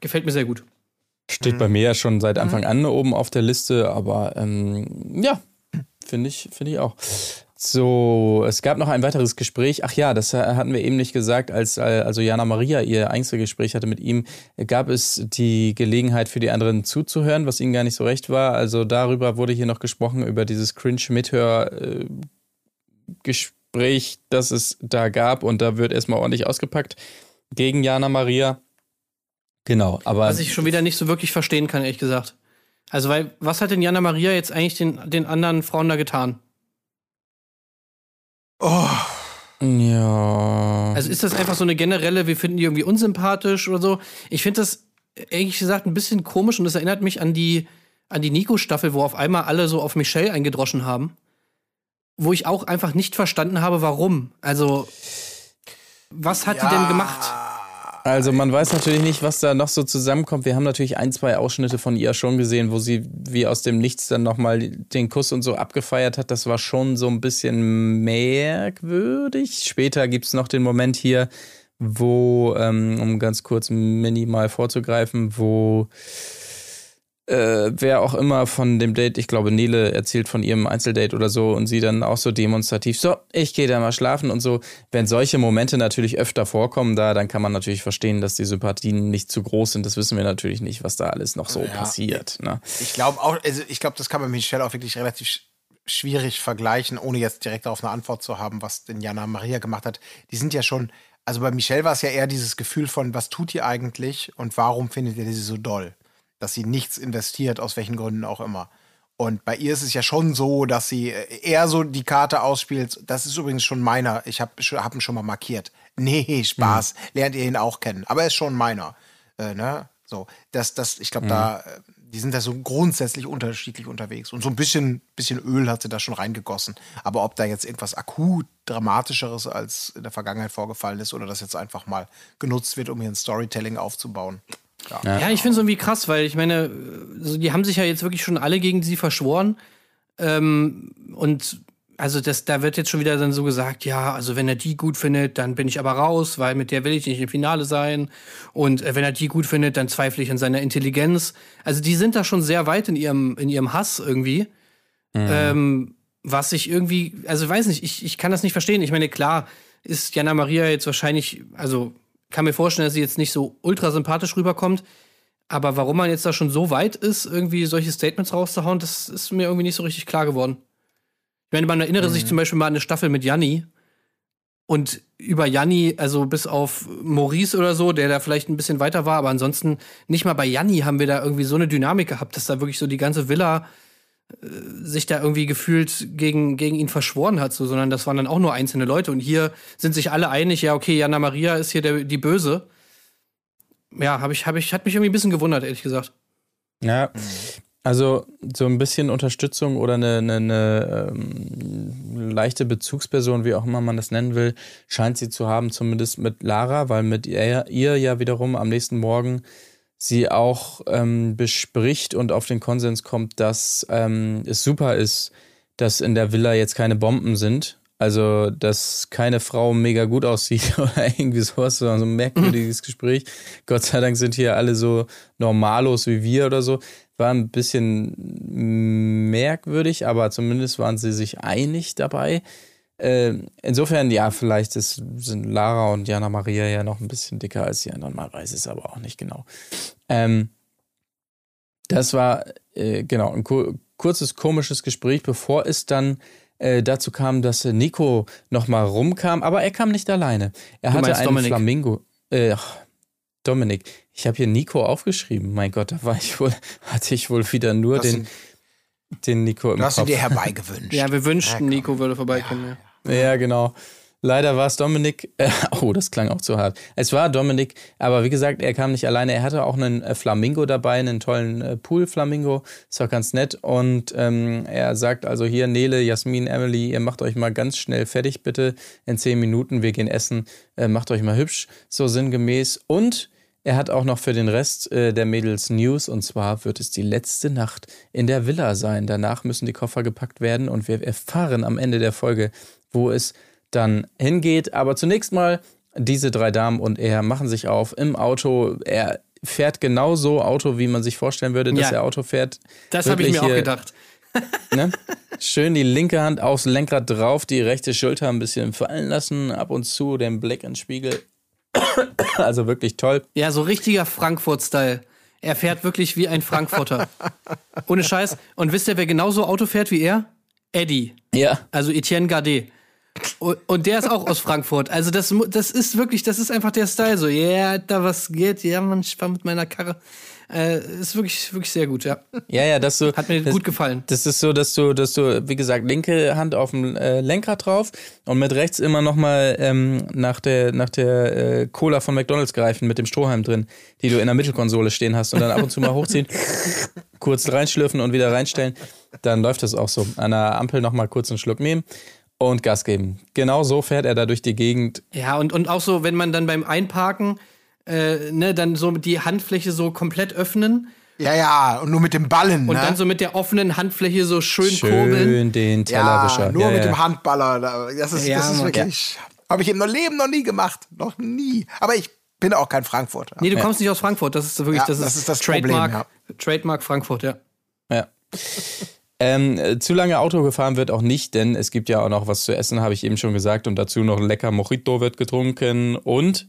Gefällt mir sehr gut. Steht bei mir ja schon seit Anfang an oben auf der Liste, aber ähm, ja, finde ich, finde ich auch. So, es gab noch ein weiteres Gespräch. Ach ja, das äh, hatten wir eben nicht gesagt, als äh, also Jana Maria ihr Einzelgespräch hatte mit ihm, gab es die Gelegenheit für die anderen zuzuhören, was ihnen gar nicht so recht war. Also darüber wurde hier noch gesprochen, über dieses Cringe-Mithör-Gespräch, das es da gab. Und da wird erstmal ordentlich ausgepackt gegen Jana Maria. Genau, aber. Was ich schon wieder nicht so wirklich verstehen kann, ehrlich gesagt. Also, weil, was hat denn Jana Maria jetzt eigentlich den, den anderen Frauen da getan? Oh, ja. Also ist das einfach so eine generelle, wir finden die irgendwie unsympathisch oder so? Ich finde das ehrlich gesagt ein bisschen komisch und das erinnert mich an die, an die Nico-Staffel, wo auf einmal alle so auf Michelle eingedroschen haben. Wo ich auch einfach nicht verstanden habe, warum. Also, was hat die denn gemacht? Also man weiß natürlich nicht, was da noch so zusammenkommt. Wir haben natürlich ein, zwei Ausschnitte von ihr schon gesehen, wo sie wie aus dem Nichts dann nochmal den Kuss und so abgefeiert hat. Das war schon so ein bisschen merkwürdig. Später gibt's noch den Moment hier, wo, ähm, um ganz kurz minimal vorzugreifen, wo äh, wer auch immer von dem Date, ich glaube Nele erzählt von ihrem Einzeldate oder so und sie dann auch so demonstrativ, so, ich gehe da mal schlafen und so. Wenn solche Momente natürlich öfter vorkommen da, dann kann man natürlich verstehen, dass die Sympathien nicht zu groß sind. Das wissen wir natürlich nicht, was da alles noch so passiert. Ne? ich glaube auch, also ich glaube, das kann man mit Michelle auch wirklich relativ sch schwierig vergleichen, ohne jetzt direkt darauf eine Antwort zu haben, was denn Jana Maria gemacht hat. Die sind ja schon, also bei Michelle war es ja eher dieses Gefühl von, was tut ihr eigentlich und warum findet ihr sie so doll? Dass sie nichts investiert, aus welchen Gründen auch immer. Und bei ihr ist es ja schon so, dass sie äh, eher so die Karte ausspielt. Das ist übrigens schon meiner. Ich habe hab ihn schon mal markiert. (laughs) Nee, Spaß. Lernt ihr ihn auch kennen. Aber er ist schon meiner. Äh, ne? So, das, das, ich glaube, da, äh, die sind da so grundsätzlich unterschiedlich unterwegs. Und so ein bisschen, bisschen Öl hat sie da schon reingegossen. Aber ob da jetzt irgendwas akut Dramatischeres als in der Vergangenheit vorgefallen ist oder das jetzt einfach mal genutzt wird, um hier ein Storytelling aufzubauen. Ja, ich finde es irgendwie krass, weil ich meine, so, die haben sich ja jetzt wirklich schon alle gegen sie verschworen. Ähm, und also das, da wird jetzt schon wieder dann so gesagt, ja, also wenn er die gut findet, dann bin ich aber raus, weil mit der will ich nicht im Finale sein. Und äh, wenn er die gut findet, dann zweifle ich an seiner Intelligenz. Also die sind da schon sehr weit in ihrem, in ihrem Hass irgendwie. Ähm, was ich irgendwie, also weiß nicht, ich, ich kann das nicht verstehen. Ich meine, klar ist Jana Maria jetzt wahrscheinlich, also kann mir vorstellen, dass sie jetzt nicht so ultra sympathisch rüberkommt. Aber warum man jetzt da schon so weit ist, irgendwie solche Statements rauszuhauen, das ist mir irgendwie nicht so richtig klar geworden. Ich meine, man erinnere sich zum Beispiel mal an eine Staffel mit Janni. Und über Janni, also bis auf Maurice oder so, der da vielleicht ein bisschen weiter war, aber ansonsten nicht mal bei Janni haben wir da irgendwie so eine Dynamik gehabt, dass da wirklich so die ganze Villa sich da irgendwie gefühlt gegen, gegen ihn verschworen hat, so, sondern das waren dann auch nur einzelne Leute. Und hier sind sich alle einig, ja, okay, Jana Maria ist hier der, die Böse. Ja, habe ich, hab ich, hat mich irgendwie ein bisschen gewundert, ehrlich gesagt. Ja, also so ein bisschen Unterstützung oder eine, eine, eine ähm, leichte Bezugsperson, wie auch immer man das nennen will, scheint sie zu haben, zumindest mit Lara, weil mit ihr, ihr ja wiederum am nächsten Morgen sie auch ähm, bespricht und auf den Konsens kommt, dass ähm, es super ist, dass in der Villa jetzt keine Bomben sind. Also, dass keine Frau mega gut aussieht (laughs) oder irgendwie sowas, so ein merkwürdiges (laughs) Gespräch. Gott sei Dank sind hier alle so normalos wie wir oder so. War ein bisschen merkwürdig, aber zumindest waren sie sich einig dabei. Äh, insofern, ja, vielleicht ist, sind Lara und Jana Maria ja noch ein bisschen dicker als die anderen. Man weiß es aber auch nicht genau. Ähm, das war, äh, genau, ein ku kurzes komisches Gespräch, bevor es dann äh, dazu kam, dass Nico nochmal rumkam, aber er kam nicht alleine. Er Du hatte meinst einen Dominik? Flamingo. Äh, ach, Dominik. Ich habe hier Nico aufgeschrieben. Mein Gott, da war ich wohl, (laughs) hatte ich wohl wieder nur Das den, den Nico im Du hast ihn Kopf. dir herbeigewünscht. Ja, wir wünschten, Nico würde vorbeikommen. Ja. Ja, genau. Leider war es Dominik. Äh, (laughs) oh, das klang auch zu hart. Es war Dominik, aber wie gesagt, er kam nicht alleine. Er hatte auch einen äh, Flamingo dabei, einen tollen äh, Pool-Flamingo. Ist auch ganz nett. Und ähm, er sagt also hier, Nele, Jasmin, Emily, ihr macht euch mal ganz schnell fertig, bitte. In zehn Minuten, wir gehen essen. Äh, macht euch mal hübsch, so sinngemäß. Und er hat auch noch für den Rest äh, der Mädels News. Und zwar wird es die letzte Nacht in der Villa sein. Danach müssen die Koffer gepackt werden. Und wir erfahren am Ende der Folge, wo es dann hingeht. Aber zunächst mal, diese drei Damen und er machen sich auf im Auto. Er fährt genauso Auto, wie man sich vorstellen würde, dass Ja. er Auto fährt. Das habe ich mir auch gedacht. (laughs) Ne? Schön die linke Hand aufs Lenkrad drauf, die rechte Schulter ein bisschen fallen lassen, ab und zu den Blick ins Spiegel. (coughs) Also wirklich toll. Ja, so richtiger Frankfurt-Style. Er fährt wirklich wie ein Frankfurter. (laughs) Ohne Scheiß. Und wisst ihr, wer genauso Auto fährt wie er? Eddie. Ja. Also Etienne Gardet. Und, der ist auch aus Frankfurt. Also das, das ist wirklich, das ist einfach der Style. So, ja, da was geht, ja, man, ich fahr mit meiner Karre. Äh, ist wirklich, wirklich sehr gut, ja. Ja, ja, dass du. Hat mir das, gut gefallen. Das ist so, dass du, dass du, wie gesagt, linke Hand auf dem äh, Lenkrad drauf und mit rechts immer nochmal ähm, nach der, nach der äh, Cola von McDonalds greifen mit dem Strohhalm drin, die du in der Mittelkonsole stehen hast und dann ab und zu mal hochziehen, (laughs) kurz reinschlürfen und wieder reinstellen. Dann läuft das auch so. An der Ampel nochmal kurz einen Schluck nehmen und Gas geben. Genau so fährt er da durch die Gegend. Ja, und, und auch so, wenn man dann beim Einparken, äh, ne, dann so die Handfläche so komplett öffnen Ja, ja, und nur mit dem Ballen. und ne? dann so mit der offenen Handfläche so schön, kurbeln. Schön den Tellerwischer. ja, nur Ja, mit ja. dem Handballer. da- Das ist, Ja, das ist wirklich. Habe ich im Leben noch nie gemacht. Noch nie. Aber ich bin auch kein Frankfurter. Nee, du kommst nicht aus Frankfurt. Das ist wirklich, Ja, das, das ist ist das Trademark, Problem, Trademark Frankfurt, ja. Ja. Ähm, äh, zu lange Auto gefahren wird auch nicht, denn es gibt ja auch noch was zu essen, habe ich eben schon gesagt. Und dazu noch ein lecker Mojito wird getrunken. Und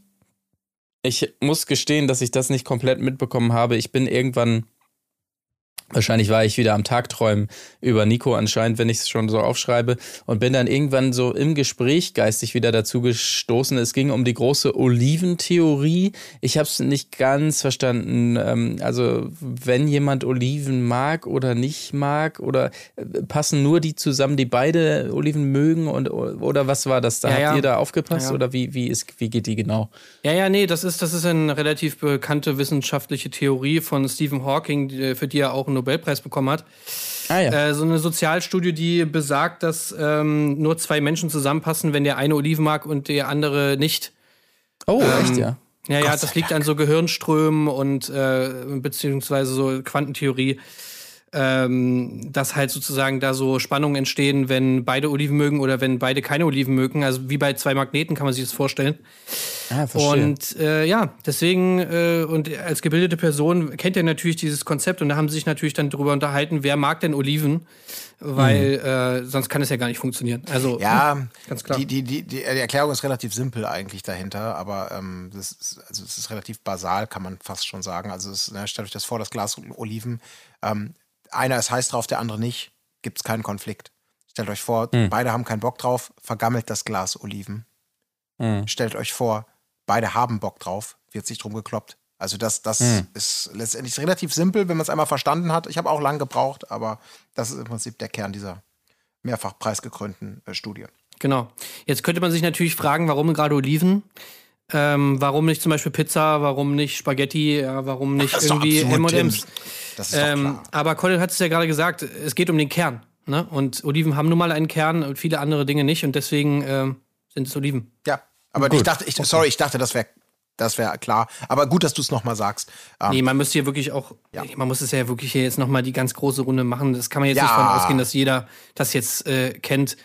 ich muss gestehen, dass ich das nicht komplett mitbekommen habe. Ich bin irgendwann, wahrscheinlich war ich wieder am Tagträumen über Nico anscheinend, wenn ich es schon so aufschreibe. Und bin dann irgendwann so im Gespräch geistig wieder dazu gestoßen. Es ging um die große Oliventheorie. Ich habe es nicht ganz verstanden. Ähm, also wenn jemand Oliven mag oder nicht mag oder äh, passen nur die zusammen, die beide Oliven mögen und oder was war das? Da Ja, habt ja. ihr da aufgepasst Ja. oder wie wie ist wie geht die genau? Ja, ja, nee, das ist, das ist eine relativ bekannte wissenschaftliche Theorie von Stephen Hawking, für die er auch einen Nobelpreis bekommen hat. Ah ja. Äh, so eine Sozialstudie, die besagt, dass ähm, nur zwei Menschen zusammenpassen, wenn der eine Oliven mag und der andere nicht. oh, ähm, echt ja. Ja, ja, das liegt an so Gehirnströmen und äh, beziehungsweise so Quantentheorie, ähm, dass halt sozusagen da so Spannungen entstehen, wenn beide Oliven mögen oder wenn beide keine Oliven mögen. Also wie bei zwei Magneten kann man sich das vorstellen. Ah, verstehe. und äh, ja, deswegen, äh, und als gebildete Person kennt er natürlich dieses Konzept und da haben sie sich natürlich dann darüber unterhalten, wer mag denn Oliven, weil äh, sonst kann es ja gar nicht funktionieren. Also, Ja, (laughs) Ganz klar. Die, die, die, die, die Erklärung ist relativ simpel eigentlich dahinter, aber ähm, das ist, also es ist relativ basal, kann man fast schon sagen. Also es, ne, stellt euch das vor, das Glas Oliven. Ähm, einer ist heiß drauf, der andere nicht, gibt es keinen Konflikt. Stellt euch vor, beide haben keinen Bock drauf, vergammelt das Glas Oliven. Stellt euch vor, beide haben Bock drauf, wird sich drum gekloppt. Also das, das ist letztendlich relativ simpel, wenn man es einmal verstanden hat. Ich habe auch lange gebraucht, aber das ist im Prinzip der Kern dieser mehrfach preisgekrönten äh, Studie. Genau. Jetzt könnte man sich natürlich fragen, warum gerade Oliven? Ähm, warum nicht zum Beispiel Pizza? Warum nicht Spaghetti? Ja, warum nicht doch irgendwie M&M's? Ähm, aber Colin hat es ja gerade gesagt, es geht um den Kern. Ne? Und Oliven haben nun mal einen Kern und viele andere Dinge nicht. Und deswegen ähm, sind es Oliven. Ja, aber ich dachte, ich, sorry, ich dachte, das wäre das wäre klar. Aber gut, dass du es nochmal sagst. Ähm, Nee, man müsste hier wirklich auch, Ja. man muss es ja wirklich hier jetzt nochmal die ganz große Runde machen. Das kann man jetzt Ja. nicht davon ausgehen, dass jeder das jetzt äh, kennt.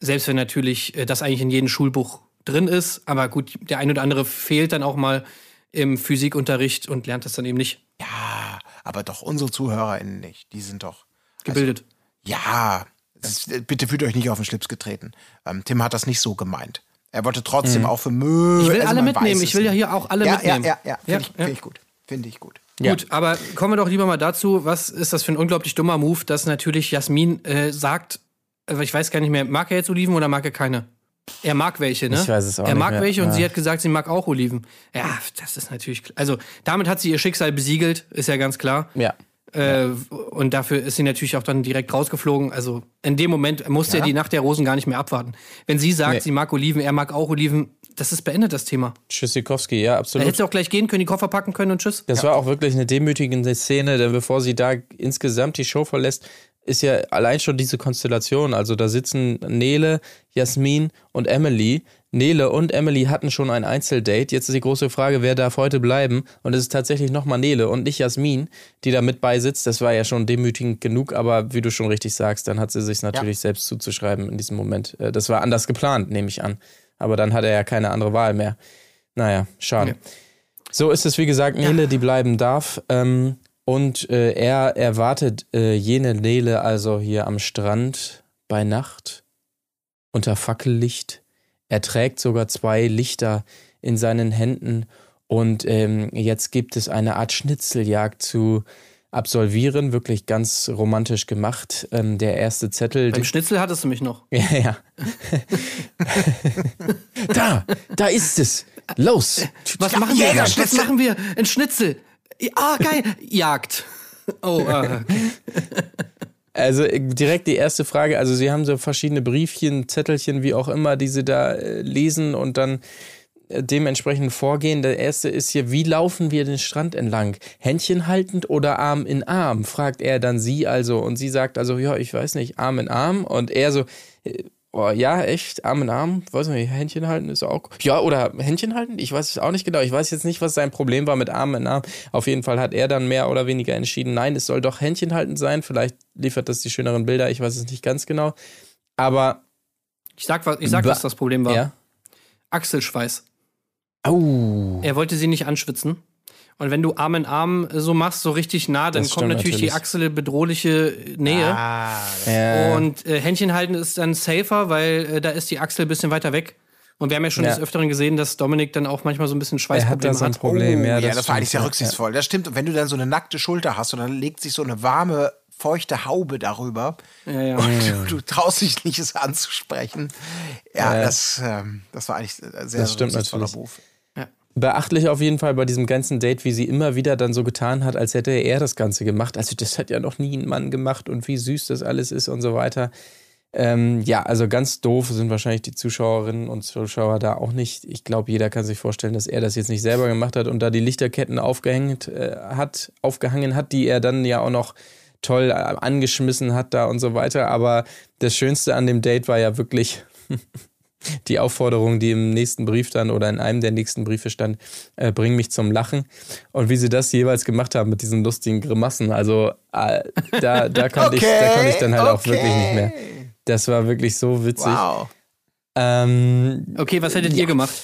Selbst wenn natürlich äh, das eigentlich in jedem Schulbuch drin ist. Aber gut, der ein oder andere fehlt dann auch mal im Physikunterricht und lernt das dann eben nicht ja, aber doch unsere ZuhörerInnen nicht. Die sind doch. gebildet. Ja, das ist, bitte fühlt euch nicht auf den Schlips getreten. Ähm, Tim hat das nicht so gemeint. Er wollte trotzdem auch für Müll. Ich will also alle mitnehmen. Ich will ja hier auch alle ja, mitnehmen. Ja, ja, ja. Finde Ja, ich, ja. find ich gut. Finde ich gut. Gut, aber kommen wir doch lieber mal dazu, was ist das für ein unglaublich dummer Move, dass natürlich Jasmin äh, sagt, äh, ich weiß gar nicht mehr, mag er jetzt Oliven oder mag er keine? Er mag welche, ne? Ich weiß es auch Er nicht mag mehr. welche und Ja. sie hat gesagt, sie mag auch Oliven. Ja, das ist natürlich, also damit hat sie ihr Schicksal besiegelt, ist ja ganz klar. Ja. Äh, und dafür ist sie natürlich auch dann direkt rausgeflogen. Also in dem Moment musste Ja. er die Nacht der Rosen gar nicht mehr abwarten. Wenn sie sagt, Nee. sie mag Oliven, er mag auch Oliven, das ist beendet, das Thema. Tschüssikowski, ja, Er absolut. hätte auch gleich gehen können, die Koffer packen können und tschüss. Das war auch wirklich eine demütigende Szene, denn bevor sie da insgesamt die Show verlässt, ist ja allein schon diese Konstellation. Also da sitzen Nele, Jasmin und Emily. Nele und Emily hatten schon ein Einzeldate. Jetzt ist die große Frage, wer darf heute bleiben? Und es ist tatsächlich nochmal Nele und nicht Jasmin, die da mit beisitzt. Das war ja schon demütigend genug, aber wie du schon richtig sagst, dann hat sie sich natürlich selbst zuzuschreiben in diesem Moment. Äh, Das war anders geplant, nehme ich an. Aber dann hat er ja keine andere Wahl mehr. Naja, schade. Ja. So ist es, wie gesagt, Nele, die bleiben darf. Ähm, und äh, er erwartet äh, jene Nele also hier am Strand bei Nacht unter Fackellicht. Er trägt sogar zwei Lichter in seinen Händen und ähm, jetzt gibt es eine Art Schnitzeljagd zu absolvieren, wirklich ganz romantisch gemacht. Ähm, der erste Zettel. Beim Schnitzel hattest du mich noch. (laughs) Ja, ja. (laughs) da, da ist es. Los. Was Ja, machen wir? Jäger, Was machen wir? Ein Schnitzel. Ah, geil. Jagd. Oh, ah, okay. (laughs) Also äh, direkt die erste Frage. Also Sie haben so verschiedene Briefchen, Zettelchen, wie auch immer, die Sie da äh, lesen und dann äh, dementsprechend vorgehen. Der erste ist hier, wie laufen wir den Strand entlang? Händchen haltend oder Arm in Arm? Fragt er dann sie also. Und sie sagt also, ja, ich weiß nicht, Arm in Arm. Und er so, oh, ja, echt, Arm in Arm? Weiß nicht, Händchen halten ist auch. Ja, oder Händchen halten? Ich weiß es auch nicht genau. Ich weiß jetzt nicht, was sein Problem war mit Arm in Arm. Auf jeden Fall hat er dann mehr oder weniger entschieden, nein, es soll doch Händchen halten sein. Vielleicht liefert das die schöneren Bilder, ich weiß es nicht ganz genau. Aber, Ich sag, was, ich sag was das Problem war. ja. Achselschweiß. Au. Er wollte sie nicht anschwitzen. Und wenn du Arm in Arm so machst, so richtig nah, dann Das kommt stimmt natürlich, die natürlich. Achsel bedrohliche Nähe. Ah, Ja. Und äh, Händchen halten ist dann safer, weil äh, da ist die Achsel ein bisschen weiter weg. Und wir haben ja schon Ja. des Öfteren gesehen, dass Dominik dann auch manchmal so ein bisschen er hat Schweißprobleme da so ein hat. Problem. Oh, ja, ja, das, das, war eigentlich sehr rücksichtsvoll. Das stimmt. Und wenn du dann so eine nackte Schulter hast und dann legt sich so eine warme, feuchte Haube darüber Ja, ja. und du, du traust dich nicht, es anzusprechen. Ja, das, ähm, das war eigentlich ein sehr Das stimmt rücksichtsvoller natürlich. Beruf. Beachtlich auf jeden Fall bei diesem ganzen Date, wie sie immer wieder dann so getan hat, als hätte er das Ganze gemacht. Also das hat ja noch nie ein Mann gemacht und wie süß das alles ist und so weiter. Ähm, ja, also ganz doof sind wahrscheinlich die Zuschauerinnen und Zuschauer da auch nicht. Ich glaube, jeder kann sich vorstellen, dass er das jetzt nicht selber gemacht hat und da die Lichterketten aufgehängt äh, hat, aufgehangen hat, die er dann ja auch noch toll äh, angeschmissen hat da und so weiter. Aber das Schönste an dem Date war ja wirklich (laughs) die Aufforderung, die im nächsten Brief dann oder in einem der nächsten Briefe stand, äh, bring mich zum Lachen. Und wie sie das jeweils gemacht haben mit diesen lustigen Grimassen. Also äh, da, da, (laughs) konnte ich, da konnte ich dann halt auch wirklich nicht mehr. Das war wirklich so witzig. Wow. Ähm, Okay, was hättet ihr gemacht?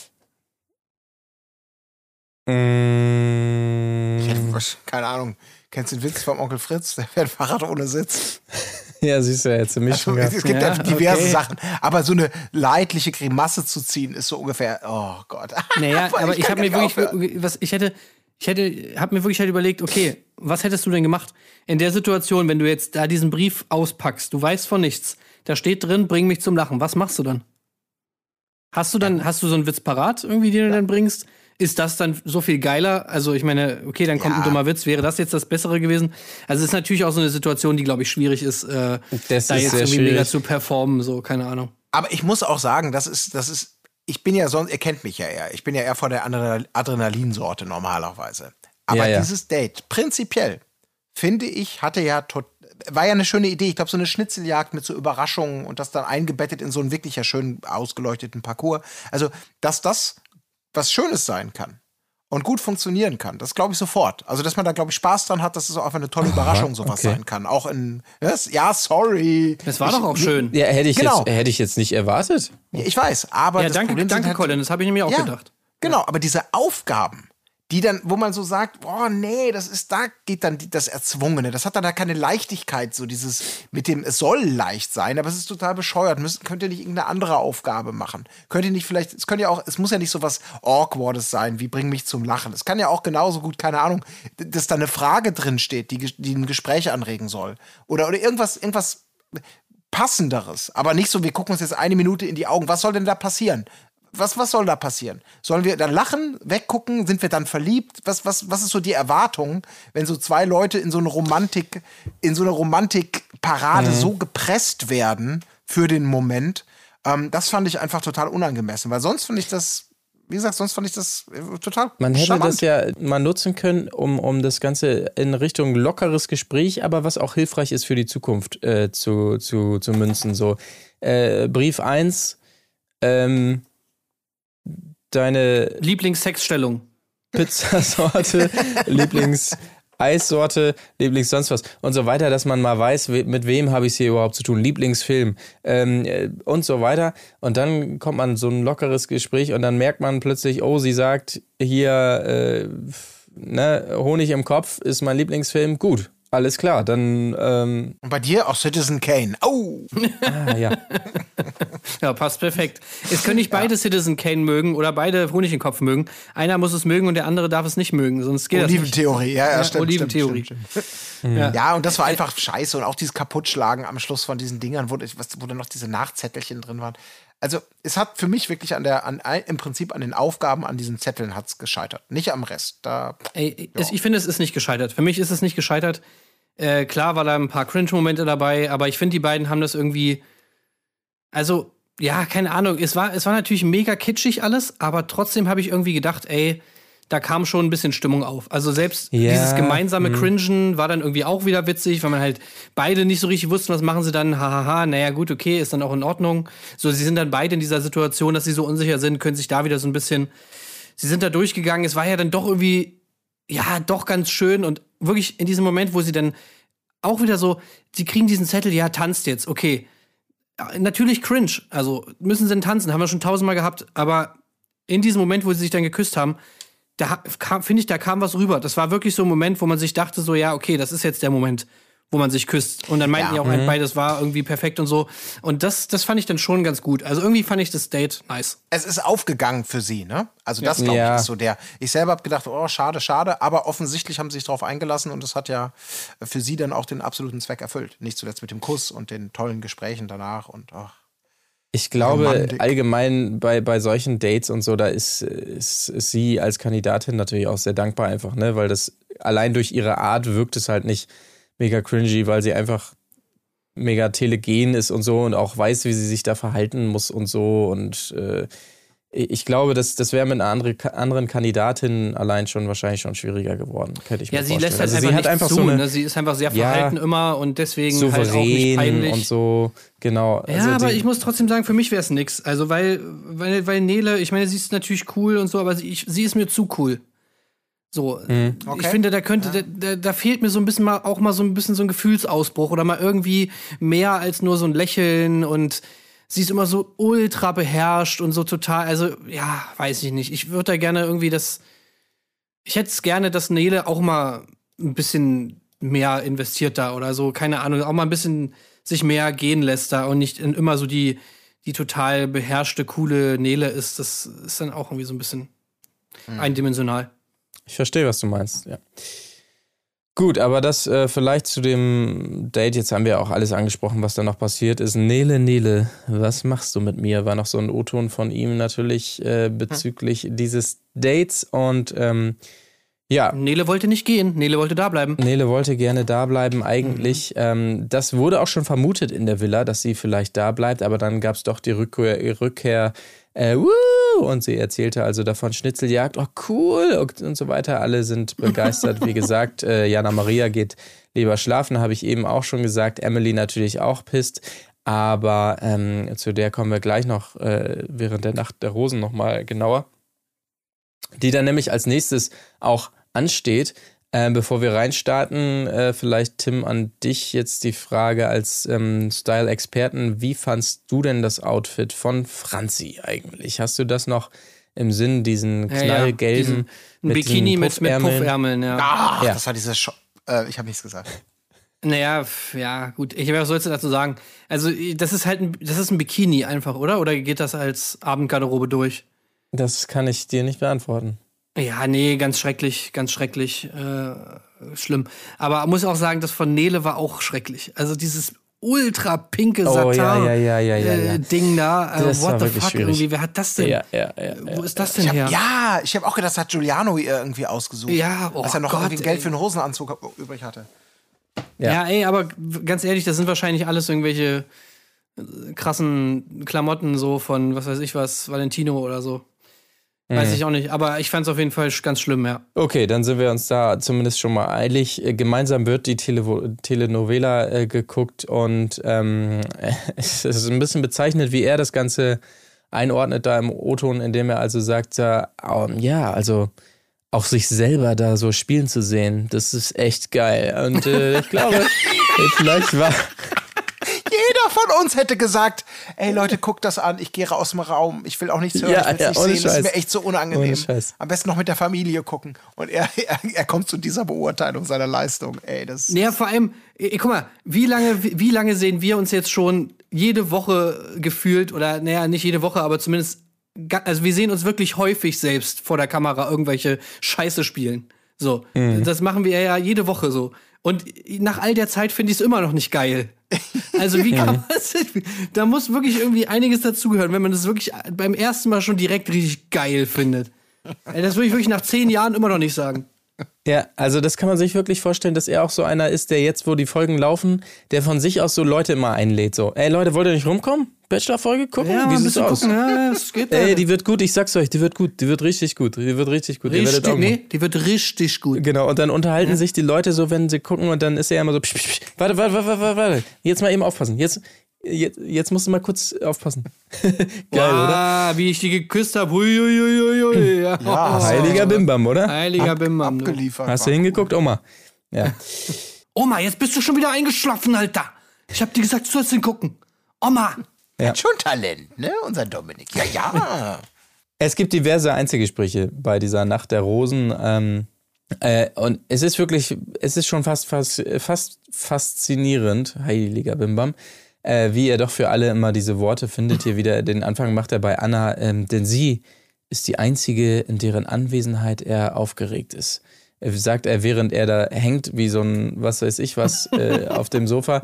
Mm, Ich hätte, was- keine Ahnung. Kennst du den Witz vom Onkel Fritz? Der fährt Fahrrad ohne Sitz. (laughs) ja, siehst du ja jetzt mich Also, schon es gibt Ja, ja diverse okay. Sachen. Aber so eine leidliche Grimasse zu ziehen, ist so ungefähr, oh Gott. (laughs) Naja, aber ich kann habe mir wirklich, aufhören. was ich hätte, ich hätte, habe mir wirklich halt überlegt, okay, was hättest du denn gemacht in der Situation, wenn du jetzt da diesen Brief auspackst, du weißt von nichts, da steht drin, bring mich zum Lachen, was machst du dann? Hast du dann, hast du so einen Witz parat irgendwie, den du dann bringst? Ist das dann so viel geiler? Also ich meine, okay, dann kommt Ja. ein dummer Witz, wäre das jetzt das Bessere gewesen? Also es ist natürlich auch so eine Situation, die, glaube ich, schwierig ist, äh, Das da ist jetzt sehr irgendwie mega zu performen, so, keine Ahnung. Aber ich muss auch sagen, das ist, das ist, ich bin ja sonst, ihr kennt mich ja eher. Ich bin ja eher von der Adrenal- Adrenalinsorte normalerweise. Aber Ja, ja. dieses Date, prinzipiell, finde ich, hatte ja tot, war ja eine schöne Idee. Ich glaube, so eine Schnitzeljagd mit so Überraschungen und das dann eingebettet in so einen wirklich ja schön ausgeleuchteten Parcours. Also, dass das was Schönes sein kann und gut funktionieren kann, das glaube ich sofort. Also, dass man da, glaube ich, Spaß dran hat, dass es auch einfach eine tolle Überraschung sowas okay. sein kann. Auch in, was? ja, sorry. Das war ich, doch auch schön. Ja, hätte ich, Genau. jetzt, hätte ich jetzt nicht erwartet. Ich weiß, aber Ja, das danke, danke halt, Colin, das habe ich nämlich auch ja, gedacht. Genau, aber diese Aufgaben, die dann, wo man so sagt, boah, nee, das ist, da geht dann das Erzwungene. Das hat dann da keine Leichtigkeit, so dieses mit dem, es soll leicht sein, aber es ist total bescheuert. Müsst, könnt ihr nicht irgendeine andere Aufgabe machen? Könnt ihr nicht vielleicht, es könnte ja auch, es muss ja nicht so was Awkwardes sein, wie bring mich zum Lachen. Es kann ja auch genauso gut, keine Ahnung, dass da eine Frage drin steht, die, die ein Gespräch anregen soll. Oder, oder irgendwas, irgendwas passenderes. Aber nicht so, wir gucken uns jetzt eine Minute in die Augen. Was soll denn da passieren? Was, was soll da passieren? Sollen wir dann lachen, weggucken? Sind wir dann verliebt? Was, was, was ist so die Erwartung, wenn so zwei Leute in so eine Romantik, in so eine Romantikparade so gepresst werden für den Moment? Ähm, das fand ich einfach total unangemessen, weil sonst fand ich das, wie gesagt, sonst fand ich das äh, total Man hätte charmant. das ja mal nutzen können, um, um das Ganze in Richtung lockeres Gespräch, aber was auch hilfreich ist für die Zukunft äh, zu, zu, zu münzen. So, äh, Brief 1, ähm, deine Lieblingssexstellung. Pizzasorte, (laughs) Lieblings-Eissorte, Lieblings sonst was und so weiter, dass man mal weiß, we- mit wem habe ich es hier überhaupt zu tun, Lieblingsfilm ähm, äh, und so weiter. Und dann kommt man so ein lockeres Gespräch und dann merkt man plötzlich, oh, sie sagt hier, äh, ne, Honig im Kopf ist mein Lieblingsfilm. Gut, alles klar, dann, ähm, Und bei dir auch Citizen Kane. Oh! ah, ja. (laughs) Ja, passt perfekt. Es können nicht beide Citizen Kane mögen oder beide Honig im Kopf mögen. Einer muss es mögen und der andere darf es nicht mögen, sonst geht das nicht. Oliventheorie, ja, ja, Ja, stimmt. Oliventheorie. Stimmt, stimmt, stimmt. Ja. Ja, und das war einfach scheiße. Und auch dieses Kaputtschlagen am Schluss von diesen Dingern, wo, wo dann noch diese Nachzettelchen drin waren. Also, es hat für mich wirklich an der, an, im Prinzip an den Aufgaben, an diesen Zetteln hat's gescheitert. Nicht am Rest. Da, Ey, es, ich finde, es ist nicht gescheitert. Für mich ist es nicht gescheitert. Äh, klar war da ein paar Cringe-Momente dabei, aber ich finde, die beiden haben das irgendwie. Also, ja, keine Ahnung. Es war, es war natürlich mega kitschig alles, aber trotzdem habe ich irgendwie gedacht, ey, da kam schon ein bisschen Stimmung auf. Also selbst Ja, dieses gemeinsame mhm. Cringen war dann irgendwie auch wieder witzig, weil man halt beide nicht so richtig wussten, was machen sie dann. Hahaha, naja, gut, okay, ist dann auch in Ordnung. So, sie sind dann beide in dieser Situation, dass sie so unsicher sind, können sich da wieder so ein bisschen. Sie sind da durchgegangen. Es war ja dann doch irgendwie ja, doch ganz schön und wirklich in diesem Moment, wo sie dann auch wieder so, sie kriegen diesen Zettel, ja, tanzt jetzt, okay. Natürlich cringe, also müssen sie denn tanzen, haben wir schon tausendmal gehabt, aber in diesem Moment, wo sie sich dann geküsst haben, da kam, finde ich, da kam was rüber. Das war wirklich so ein Moment, wo man sich dachte, so, ja, okay, das ist jetzt der Moment, wo man sich küsst. Und dann meinten Ja. die auch halt beides war irgendwie perfekt und so. Und das, das fand ich dann schon ganz gut. Also irgendwie fand ich das Date nice. es ist aufgegangen für sie, ne? Also, das, glaube Ja. ich, ist so der. Ich selber habe gedacht, oh, schade, schade. Aber offensichtlich haben sie sich darauf eingelassen und das hat ja für sie dann auch den absoluten Zweck erfüllt. Nicht zuletzt mit dem Kuss und den tollen Gesprächen danach und, ach. Ich glaube, Romantik. allgemein bei, bei solchen Dates und so, da ist, ist, ist sie als Kandidatin natürlich auch sehr dankbar einfach, ne? Weil das allein durch ihre Art wirkt es halt nicht mega cringy, weil sie einfach mega telegen ist und so und auch weiß, wie sie sich da verhalten muss und so. Und äh, ich glaube, das, das wäre mit einer andere, anderen Kandidatin allein schon wahrscheinlich schon schwieriger geworden, könnte ich Ja, mir sie vorstellen. lässt halt also einfach sie nicht hat einfach zu. so eine ne? Sie ist einfach sehr Ja, verhalten immer und deswegen halt auch nicht souverän peinlich. und so, genau. Ja, also aber die- ich muss trotzdem sagen, für mich wäre es nix. Also, weil, weil, weil Nele, ich meine, sie ist natürlich cool und so, aber sie, ich, sie ist mir zu cool. So, Mhm. ich Okay. finde, da könnte, da, da, da fehlt mir so ein bisschen mal auch mal so ein bisschen so ein Gefühlsausbruch oder mal irgendwie mehr als nur so ein Lächeln und sie ist immer so ultra beherrscht und so total, also ja, weiß ich nicht. Ich würde da gerne irgendwie das, Ich hätte es gerne, dass Nele auch mal ein bisschen mehr investiert da oder so, keine Ahnung, auch mal ein bisschen sich mehr gehen lässt da und nicht in- immer so die, die total beherrschte, coole Nele ist. Das ist dann auch irgendwie so ein bisschen eindimensional. Ich verstehe, was du meinst, ja. Gut, aber das äh, vielleicht zu dem Date, jetzt haben wir auch alles angesprochen, was da noch passiert ist. Nele, Nele, was machst du mit mir? War noch so ein O-Ton von ihm natürlich äh, bezüglich dieses Dates und ähm, ja, Nele wollte nicht gehen, Nele wollte da bleiben. Nele wollte gerne da bleiben eigentlich. Ähm, das wurde auch schon vermutet in der Villa, dass sie vielleicht da bleibt, aber dann gab es doch die Rückkehr, Rückkehr äh, wuh, und sie erzählte also davon Schnitzeljagd, oh cool und, und so weiter. Alle sind (laughs) begeistert. Wie gesagt, äh, Jana Maria geht lieber schlafen, habe ich eben auch schon gesagt. Emily natürlich auch pisst. Aber ähm, zu der kommen wir gleich noch äh, während der Nacht der Rosen nochmal genauer. Die dann nämlich als nächstes auch ansteht. Äh, bevor wir reinstarten, äh, vielleicht Tim an dich jetzt die Frage als ähm, Style-Experten. Wie fandst du denn das Outfit von Franzi eigentlich? Hast du das noch im Sinn, diesen Ja, ja, knallgelben diesen- Bikini mit, mit Puffärmeln? Ja. Ach, Ja. das war diese Scho äh, Ich habe nichts gesagt. Naja, ja, gut. Ich was sollst du dazu sagen? Also, das ist halt ein, das ist ein Bikini einfach, oder? Oder geht das als Abendgarderobe durch? Das kann ich dir nicht beantworten. Ja, nee, ganz schrecklich, ganz schrecklich, äh, schlimm. Aber muss auch sagen, das von Nele war auch schrecklich. Also dieses ultra pinke Oh, Satin ja, ja, ja, ja, ja, ja. Äh, Ding da. Äh, what the fuck schwierig. irgendwie? Wer hat das denn? Ja, ja, ja. Wo ist das Ich denn hab, her? ja, ich habe auch gedacht, das hat Giuliano ihr irgendwie ausgesucht. Ja, oh Als er noch Gott, irgendwie Geld ey. für einen Hosenanzug übrig hatte. Ja. Ja. ey, aber ganz ehrlich, das sind wahrscheinlich alles irgendwelche äh, krassen Klamotten so von, was weiß ich was, Valentino oder so. Weiß ich auch nicht, aber ich fand es auf jeden Fall ganz schlimm, ja. Okay, dann sind wir uns da zumindest schon mal eilig. Äh, Gemeinsam wird die Tele Telenovela äh, geguckt und ähm, (laughs) es ist ein bisschen bezeichnet, wie er das Ganze einordnet da im O-Ton, indem er also sagt, ja, ähm, ja, also auch sich selber da so spielen zu sehen, das ist echt geil. Und äh, ich glaube, (laughs) vielleicht war von uns hätte gesagt, ey Leute, guckt das an, ich gehe aus dem Raum, ich will auch nichts hören, Ja, ich will es ja, nicht sehen, das ist Scheiß. mir echt so unangenehm. Scheiß. Am besten noch mit der Familie gucken. Und er, (laughs) er, er kommt zu dieser Beurteilung seiner Leistung. Ey, das Naja, vor allem, eh, guck mal, wie lange, wie, wie lange sehen wir uns jetzt schon jede Woche gefühlt, oder naja, nicht jede Woche, aber zumindest, also wir sehen uns wirklich häufig selbst vor der Kamera irgendwelche Scheiße spielen. So, das machen wir ja jede Woche so. Und nach all der Zeit finde ich es immer noch nicht geil. Also wie (laughs) kann man das? Da muss wirklich irgendwie einiges dazugehören, wenn man das wirklich beim ersten Mal schon direkt richtig geil findet. Das würde ich wirklich nach zehn Jahren immer noch nicht sagen. Ja, also das kann man sich wirklich vorstellen, dass er auch so einer ist, der jetzt, wo die Folgen laufen, der von sich aus so Leute immer einlädt. So, ey Leute, wollt ihr nicht rumkommen? Bachelor-Folge gucken? Ja, Wie ein sieht's bisschen aus? gucken, ja, es geht. Ey, die wird gut, ich sag's euch, die wird gut, die wird richtig gut, die wird richtig gut. Ihr Richtig, Augen nee, die wird richtig gut. Genau, und dann unterhalten sich die Leute so, wenn sie gucken und dann ist er immer so, psch, psch, psch, warte, warte, warte, warte, warte, jetzt mal eben aufpassen, jetzt, jetzt, jetzt musst du mal kurz aufpassen. (laughs) Geil, oder? Ah, wie ich die geküsst habe. Ja. Ja, Heiliger Bimbam, oder? Heiliger Bimbam. du. abgeliefert. Hast du hingeguckt, Oma? Ja. (laughs) Oma, jetzt bist du schon wieder eingeschlafen, Alter. Ich hab dir gesagt, du sollst hingucken. Oma. Hat schon Talent, ne? Unser Dominik. Ja, ja. (laughs) Es gibt diverse Einzelgespräche bei dieser Nacht der Rosen. Ähm, äh, und es ist wirklich, es ist schon fast, fast, fast faszinierend, heiliger Bimbam, äh, wie er doch für alle immer diese Worte findet. Hier wieder den Anfang macht er bei Anna, ähm, denn sie ist die einzige, in deren Anwesenheit er aufgeregt ist. Äh, Sagt er, während er da hängt, wie so ein, was weiß ich was, (laughs) äh, auf dem Sofa.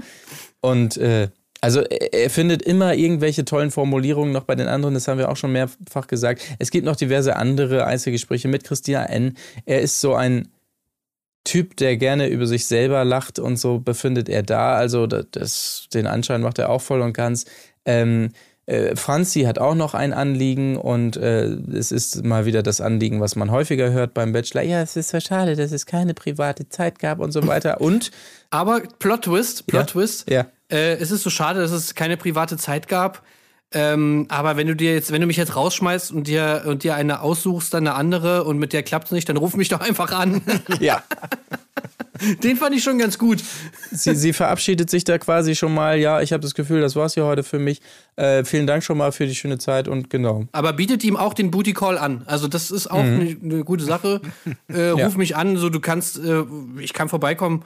Und äh, also er er findet immer irgendwelche tollen Formulierungen noch bei den anderen, das haben wir auch schon mehrfach gesagt. Es gibt noch diverse andere Einzelgespräche mit Christina N. Er ist so ein Typ, der gerne über sich selber lacht und so befindet er da. Also das, den Anschein macht er auch voll und ganz. Ähm, äh, Franzi hat auch noch ein Anliegen und äh, es ist mal wieder das Anliegen, was man häufiger hört beim Bachelor. Ja, es ist so schade, dass es keine private Zeit gab und so weiter. Und Aber Plot Twist, Plot Ja? Twist. Ja. Äh, es ist so schade, dass es keine private Zeit gab. Ähm, aber wenn du dir jetzt, wenn du mich jetzt rausschmeißt und dir und dir eine aussuchst, dann eine andere und mit der klappt's nicht, dann ruf mich doch einfach an. (laughs) ja. Den fand ich schon ganz gut. sie, sie verabschiedet sich da quasi schon mal. Ja, ich habe das Gefühl, das war's hier heute für mich. Äh, vielen Dank schon mal für die schöne Zeit und genau. Aber bietet ihm auch den Booty Call an. Also das ist auch eine eine gute Sache. Äh, ruf Ja. mich an, so du kannst, äh, ich kann vorbeikommen,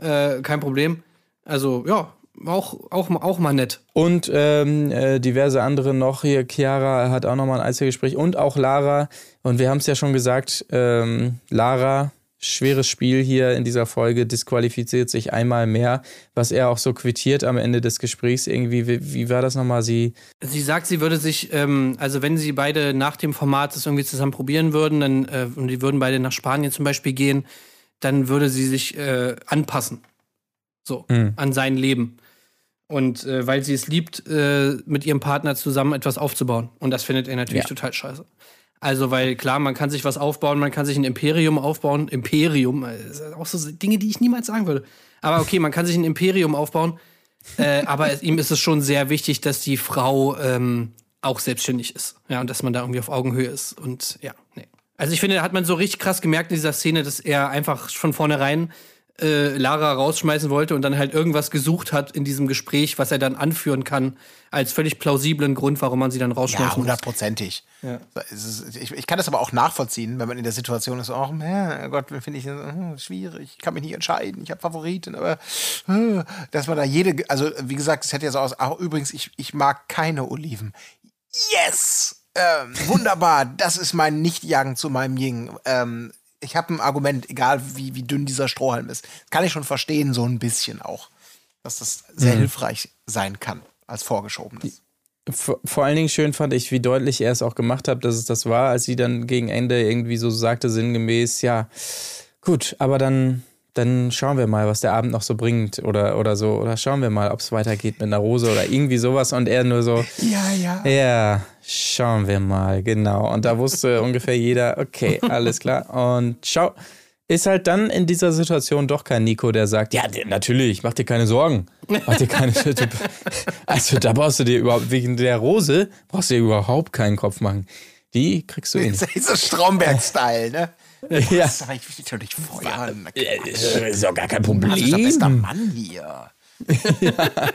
äh, kein Problem. Also ja, auch, auch, auch mal nett. Und ähm, äh, diverse andere noch. Hier, Chiara hat auch nochmal ein Einzelgespräch und auch Lara. Und wir haben es ja schon gesagt, ähm, Lara, schweres Spiel hier in dieser Folge, disqualifiziert sich einmal mehr, was er auch so quittiert am Ende des Gesprächs. Irgendwie, wie, wie war das nochmal? Sie, Sie sagt, sie würde sich, ähm, also wenn sie beide nach dem Format das irgendwie zusammen probieren würden, dann, äh, und die würden beide nach Spanien zum Beispiel gehen, dann würde sie sich äh, anpassen. So, Mhm. an sein Leben. Und äh, weil sie es liebt, äh, mit ihrem Partner zusammen etwas aufzubauen. Und das findet er natürlich Ja. total scheiße. Also, weil klar, man kann sich was aufbauen, man kann sich ein Imperium aufbauen. Imperium, äh, das sind auch so Dinge, die ich niemals sagen würde. Aber okay, man kann sich ein Imperium aufbauen. Äh, aber ihm ist es schon sehr wichtig, dass die Frau ähm, auch selbstständig ist. Ja, und dass man da irgendwie auf Augenhöhe ist. Und ja, nee. Also ich finde, da hat man so richtig krass gemerkt in dieser Szene, dass er einfach von vornherein äh, Lara rausschmeißen wollte und dann halt irgendwas gesucht hat in diesem Gespräch, was er dann anführen kann, als völlig plausiblen Grund, warum man sie dann Ja, rausschmeißen muss. hundertprozentig. Ist- Ich, ich kann das aber auch nachvollziehen, wenn man in der Situation ist, oh mein Gott, finde ich äh, schwierig, ich kann mich nicht entscheiden, ich habe Favoriten, aber äh, dass man da jede, also wie gesagt, es hätte ja so aus, ach, übrigens, ich, ich mag keine Oliven. Yes! Ähm, wunderbar, (laughs) das ist mein Nicht-Jagen zu meinem Ying. Ähm, ich habe ein Argument, egal wie, wie dünn dieser Strohhalm ist. Kann ich schon verstehen, so ein bisschen auch, dass das sehr hilfreich sein kann als vorgeschobenes. vor, vor allen Dingen schön fand ich, wie deutlich er es auch gemacht hat, dass es das war, als sie dann gegen Ende irgendwie so sagte, sinngemäß, ja, gut, aber dann, dann schauen wir mal, was der Abend noch so bringt oder, oder so. Oder schauen wir mal, ob es weitergeht mit einer Rose oder irgendwie sowas. Und er nur so, Ja, ja. ja, schauen wir mal, genau. Und da wusste (laughs) ungefähr jeder, okay, alles klar. Und schau, ist halt dann in dieser Situation doch kein Nico, der sagt, ja, natürlich, mach dir keine Sorgen. Mach dir keine Also da brauchst du dir überhaupt, wegen der Rose, brauchst du dir überhaupt keinen Kopf machen. Die kriegst du eh nicht. (laughs) so Stromberg-Style, ne? Ja. Das sag ich will dich doch nicht feuern. Ist doch gar kein Das ist der beste Problem. Mann hier. (laughs)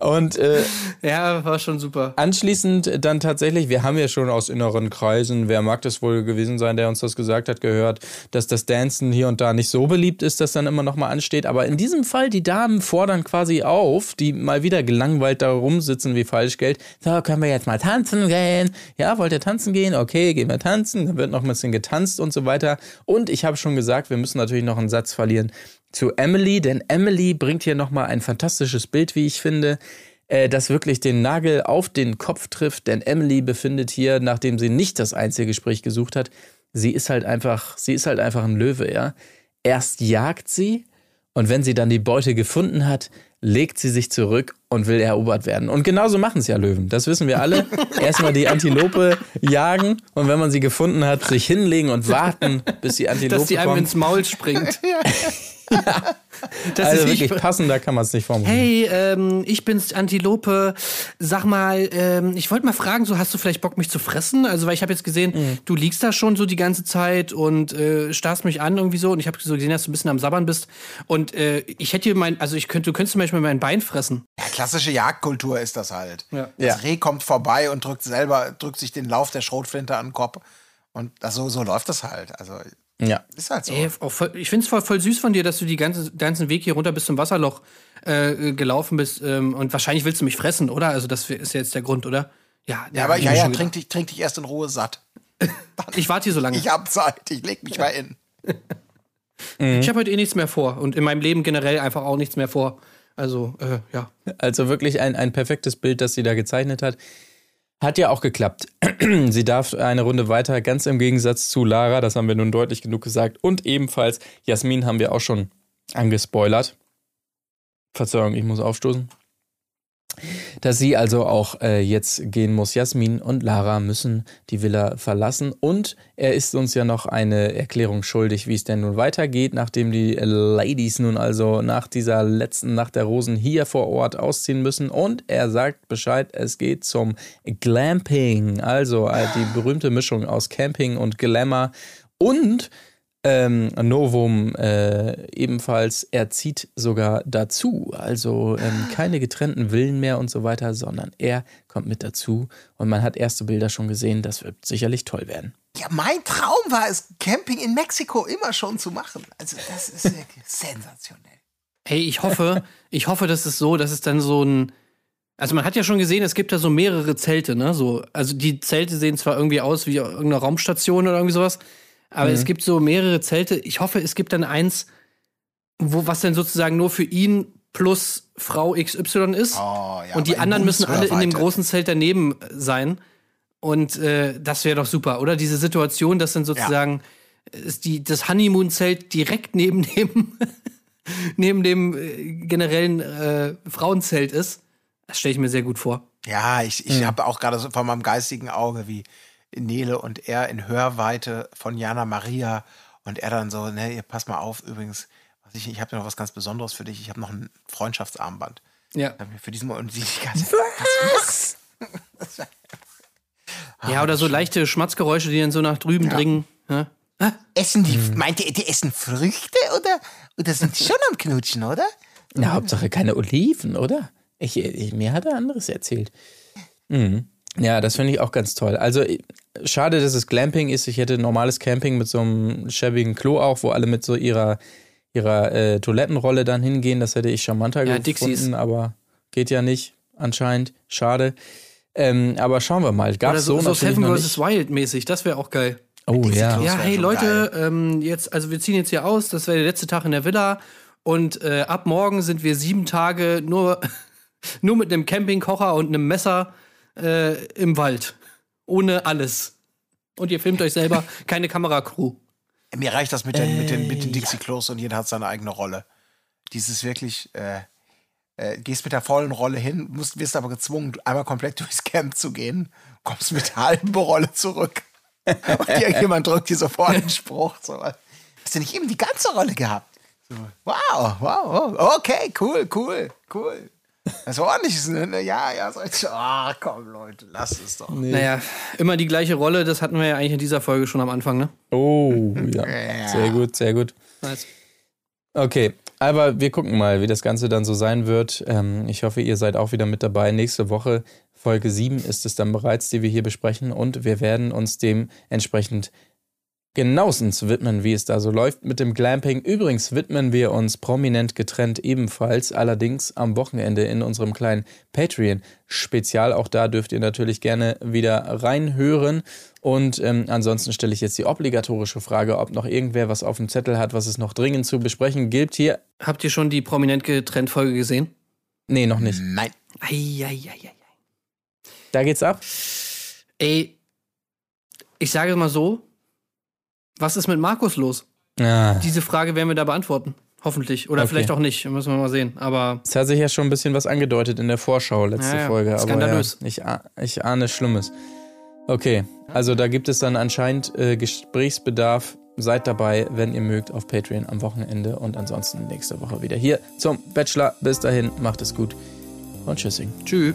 Und äh, Ja, war schon super. Anschließend dann tatsächlich, wir haben ja schon aus inneren Kreisen, wer mag das wohl gewesen sein, der uns das gesagt hat, gehört, dass das Dancen hier und da nicht so beliebt ist, dass dann immer noch mal ansteht. Aber in diesem Fall, die Damen fordern quasi auf, die mal wieder gelangweilt da rumsitzen wie Falschgeld. So, können wir jetzt mal tanzen gehen? Ja, wollt ihr tanzen gehen? Okay, gehen wir tanzen. Dann wird noch ein bisschen getanzt und so weiter. Und ich habe schon gesagt, wir müssen natürlich noch einen Satz verlieren zu Emily, denn Emily bringt hier noch mal ein fantastisches Bild, wie ich finde äh, das wirklich den Nagel auf den Kopf trifft, denn Emily befindet hier, nachdem sie nicht das Einzelgespräch gesucht hat, sie ist halt einfach, sie ist halt einfach ein Löwe, ja. Erst jagt sie und wenn sie dann die Beute gefunden hat, legt sie sich zurück und will erobert werden. Und genauso machen es ja Löwen. Das wissen wir alle. (laughs) Erstmal die Antilope jagen und wenn man sie gefunden hat, sich hinlegen und warten, bis die Antilope Dass die einem kommt. ins Maul springt. (laughs) (laughs) Das Also ist wirklich nicht, passender kann man es nicht formulieren. Hey, ähm, ich bin's Antilope. Sag mal, ähm, ich wollte mal fragen, so hast du vielleicht Bock, mich zu fressen? Also, weil ich habe jetzt gesehen, Mhm. du liegst da schon so die ganze Zeit und äh, starrst mich an irgendwie so. Und ich habe so gesehen, dass du ein bisschen am Sabbern bist. Und äh, ich hätte hier mein, also ich könnte, du könntest zum Beispiel mein Bein fressen. Ja, klassische Jagdkultur ist das halt. Ja. Das Ja. Reh kommt vorbei und drückt selber, drückt sich den Lauf der Schrotflinte an den Kopf. Und das, so, so läuft das halt. Also Ja. ist halt so. Ey, auch voll, ich find's voll, voll süß von dir, dass du die ganze, ganzen Weg hier runter bis zum Wasserloch äh, gelaufen bist. Ähm, und wahrscheinlich willst du mich fressen, oder? Also, das ist jetzt der Grund, oder? Ja, ja, aber ich ja, ja, trink dich, trink dich erst in Ruhe satt. (laughs) Ich warte hier so lange. Ich hab Zeit, ich leg mich mal in. (laughs) Ich habe heute eh nichts mehr vor und in meinem Leben generell einfach auch nichts mehr vor. Also, äh, ja. Also wirklich ein, ein perfektes Bild, das sie da gezeichnet hat. Hat ja auch geklappt. (clears throat) sie darf eine Runde weiter, ganz im Gegensatz zu Lara, das haben wir nun deutlich genug gesagt. Und ebenfalls Jasmin haben wir auch schon angespoilert. Verzeihung, ich muss aufstoßen. Dass sie also auch äh, jetzt gehen muss. Jasmin und Lara müssen die Villa verlassen. Und er ist uns ja noch eine Erklärung schuldig, wie es denn nun weitergeht, nachdem die Ladies nun also nach dieser letzten Nacht der Rosen hier vor Ort ausziehen müssen. Und er sagt Bescheid, es geht zum Glamping. Also äh, die berühmte Mischung aus Camping und Glamour. Und Ähm, Novum äh, ebenfalls, er zieht sogar dazu. Also ähm, keine getrennten Villen mehr und so weiter, sondern er kommt mit dazu. Und man hat erste Bilder schon gesehen, das wird sicherlich toll werden. Ja, mein Traum war es, Camping in Mexiko immer schon zu machen. Also das ist wirklich (laughs) sensationell. Hey, ich hoffe, ich hoffe, dass es so, dass es dann so ein. Also man hat ja schon gesehen, es gibt da so mehrere Zelte, ne? So, also die Zelte sehen zwar irgendwie aus wie irgendeine Raumstation oder irgendwie sowas, aber es gibt so mehrere Zelte. Ich hoffe, es gibt dann eins, wo was dann sozusagen nur für ihn plus Frau XY ist. Oh, ja, und die anderen müssen alle in dem großen Zelt daneben sein. Und äh, das wäre doch super, oder? Diese Situation, dass dann sozusagen ist die, das Honeymoon-Zelt direkt neben dem, (laughs) neben dem äh, generellen äh, Frauenzelt ist. Das stelle ich mir sehr gut vor. Ja, ich, ich habe auch gerade so vor meinem geistigen Auge, wie Nele und er in Hörweite von Jana Maria und er dann so, ne, ihr pass mal auf, übrigens, was ich, ich habe noch was ganz Besonderes für dich, ich habe noch ein Freundschaftsarmband. Ja. Für diesen Moment und sie die ganze Was? (laughs) Ja, oder so leichte Schmatzgeräusche, die dann so nach drüben dringen. Ja? Essen die, meint ihr, die essen Früchte oder, oder sind die schon am Knutschen, oder? Na, Hauptsache keine Oliven, oder? Ich, ich, mir hat er anderes erzählt. Mhm. Ja, das finde ich auch ganz toll. Also ich- schade, dass es Glamping ist. Ich hätte normales Camping mit so einem schäbigen Klo auch, wo alle mit so ihrer, ihrer äh, Toilettenrolle dann hingehen. Das hätte ich charmanter Ja, gefunden, Dixies. aber geht ja nicht anscheinend. Schade. Ähm, aber schauen wir mal. Gab es so, so, Seven vs. Wild mäßig, das wäre auch geil. Oh ja. Ja, hey Leute, ähm, jetzt, also wir ziehen jetzt hier aus, das wäre der letzte Tag in der Villa und äh, ab morgen sind wir sieben Tage nur, (laughs) nur mit einem Campingkocher und einem Messer äh, im Wald. Ohne alles. Und ihr filmt euch selber, keine Kameracrew. Mir reicht das mit den, mit den, mit den Dixie-Klos und jeder hat seine eigene Rolle. Dieses wirklich, äh, äh, gehst mit der vollen Rolle hin, musst, wirst aber gezwungen, einmal komplett (laughs) durchs Camp zu gehen, kommst mit der halben Rolle zurück. Und irgendjemand drückt dir sofort einen Spruch. So. Hast du nicht eben die ganze Rolle gehabt? So, wow, wow, okay, cool, cool, cool. Das war ordentlich. Ne? Ja, ja, so, ah, komm, Leute, lass es doch. Naja, immer die gleiche Rolle, das hatten wir ja eigentlich in dieser Folge schon am Anfang, ne? Oh, ja. Sehr gut, sehr gut. Nice. Okay, aber wir gucken mal, wie das Ganze dann so sein wird. Ähm, ich hoffe, ihr seid auch wieder mit dabei. Nächste Woche, Folge 7, ist es dann bereits, die wir hier besprechen. Und wir werden uns dem entsprechend genauestens widmen, wie es da so läuft mit dem Glamping. Übrigens widmen wir uns prominent getrennt ebenfalls, allerdings am Wochenende in unserem kleinen Patreon-Spezial. Auch da dürft ihr natürlich gerne wieder reinhören. Und ähm, ansonsten stelle ich jetzt die obligatorische Frage, ob noch irgendwer was auf dem Zettel hat, was es noch dringend zu besprechen gilt. Hier, Habt ihr schon die prominent getrennt Folge gesehen? nee, noch nicht. Nein. Eieieiei. Da geht's ab. Ey, ich sage mal so, was ist mit Markus los? Ah, Diese Frage werden wir da beantworten. Hoffentlich. Oder Okay. vielleicht auch nicht. Müssen wir mal sehen. Aber es hat sich ja schon ein bisschen was angedeutet in der Vorschau, letzte Ja, ja. Folge. Aber Skandalös. ja, ich, ich ahne Schlimmes. Okay, also da gibt es dann anscheinend äh, Gesprächsbedarf. Seid dabei, wenn ihr mögt, auf Patreon am Wochenende und ansonsten nächste Woche wieder hier zum Bachelor. Bis dahin, macht es gut und tschüssing. tschüss.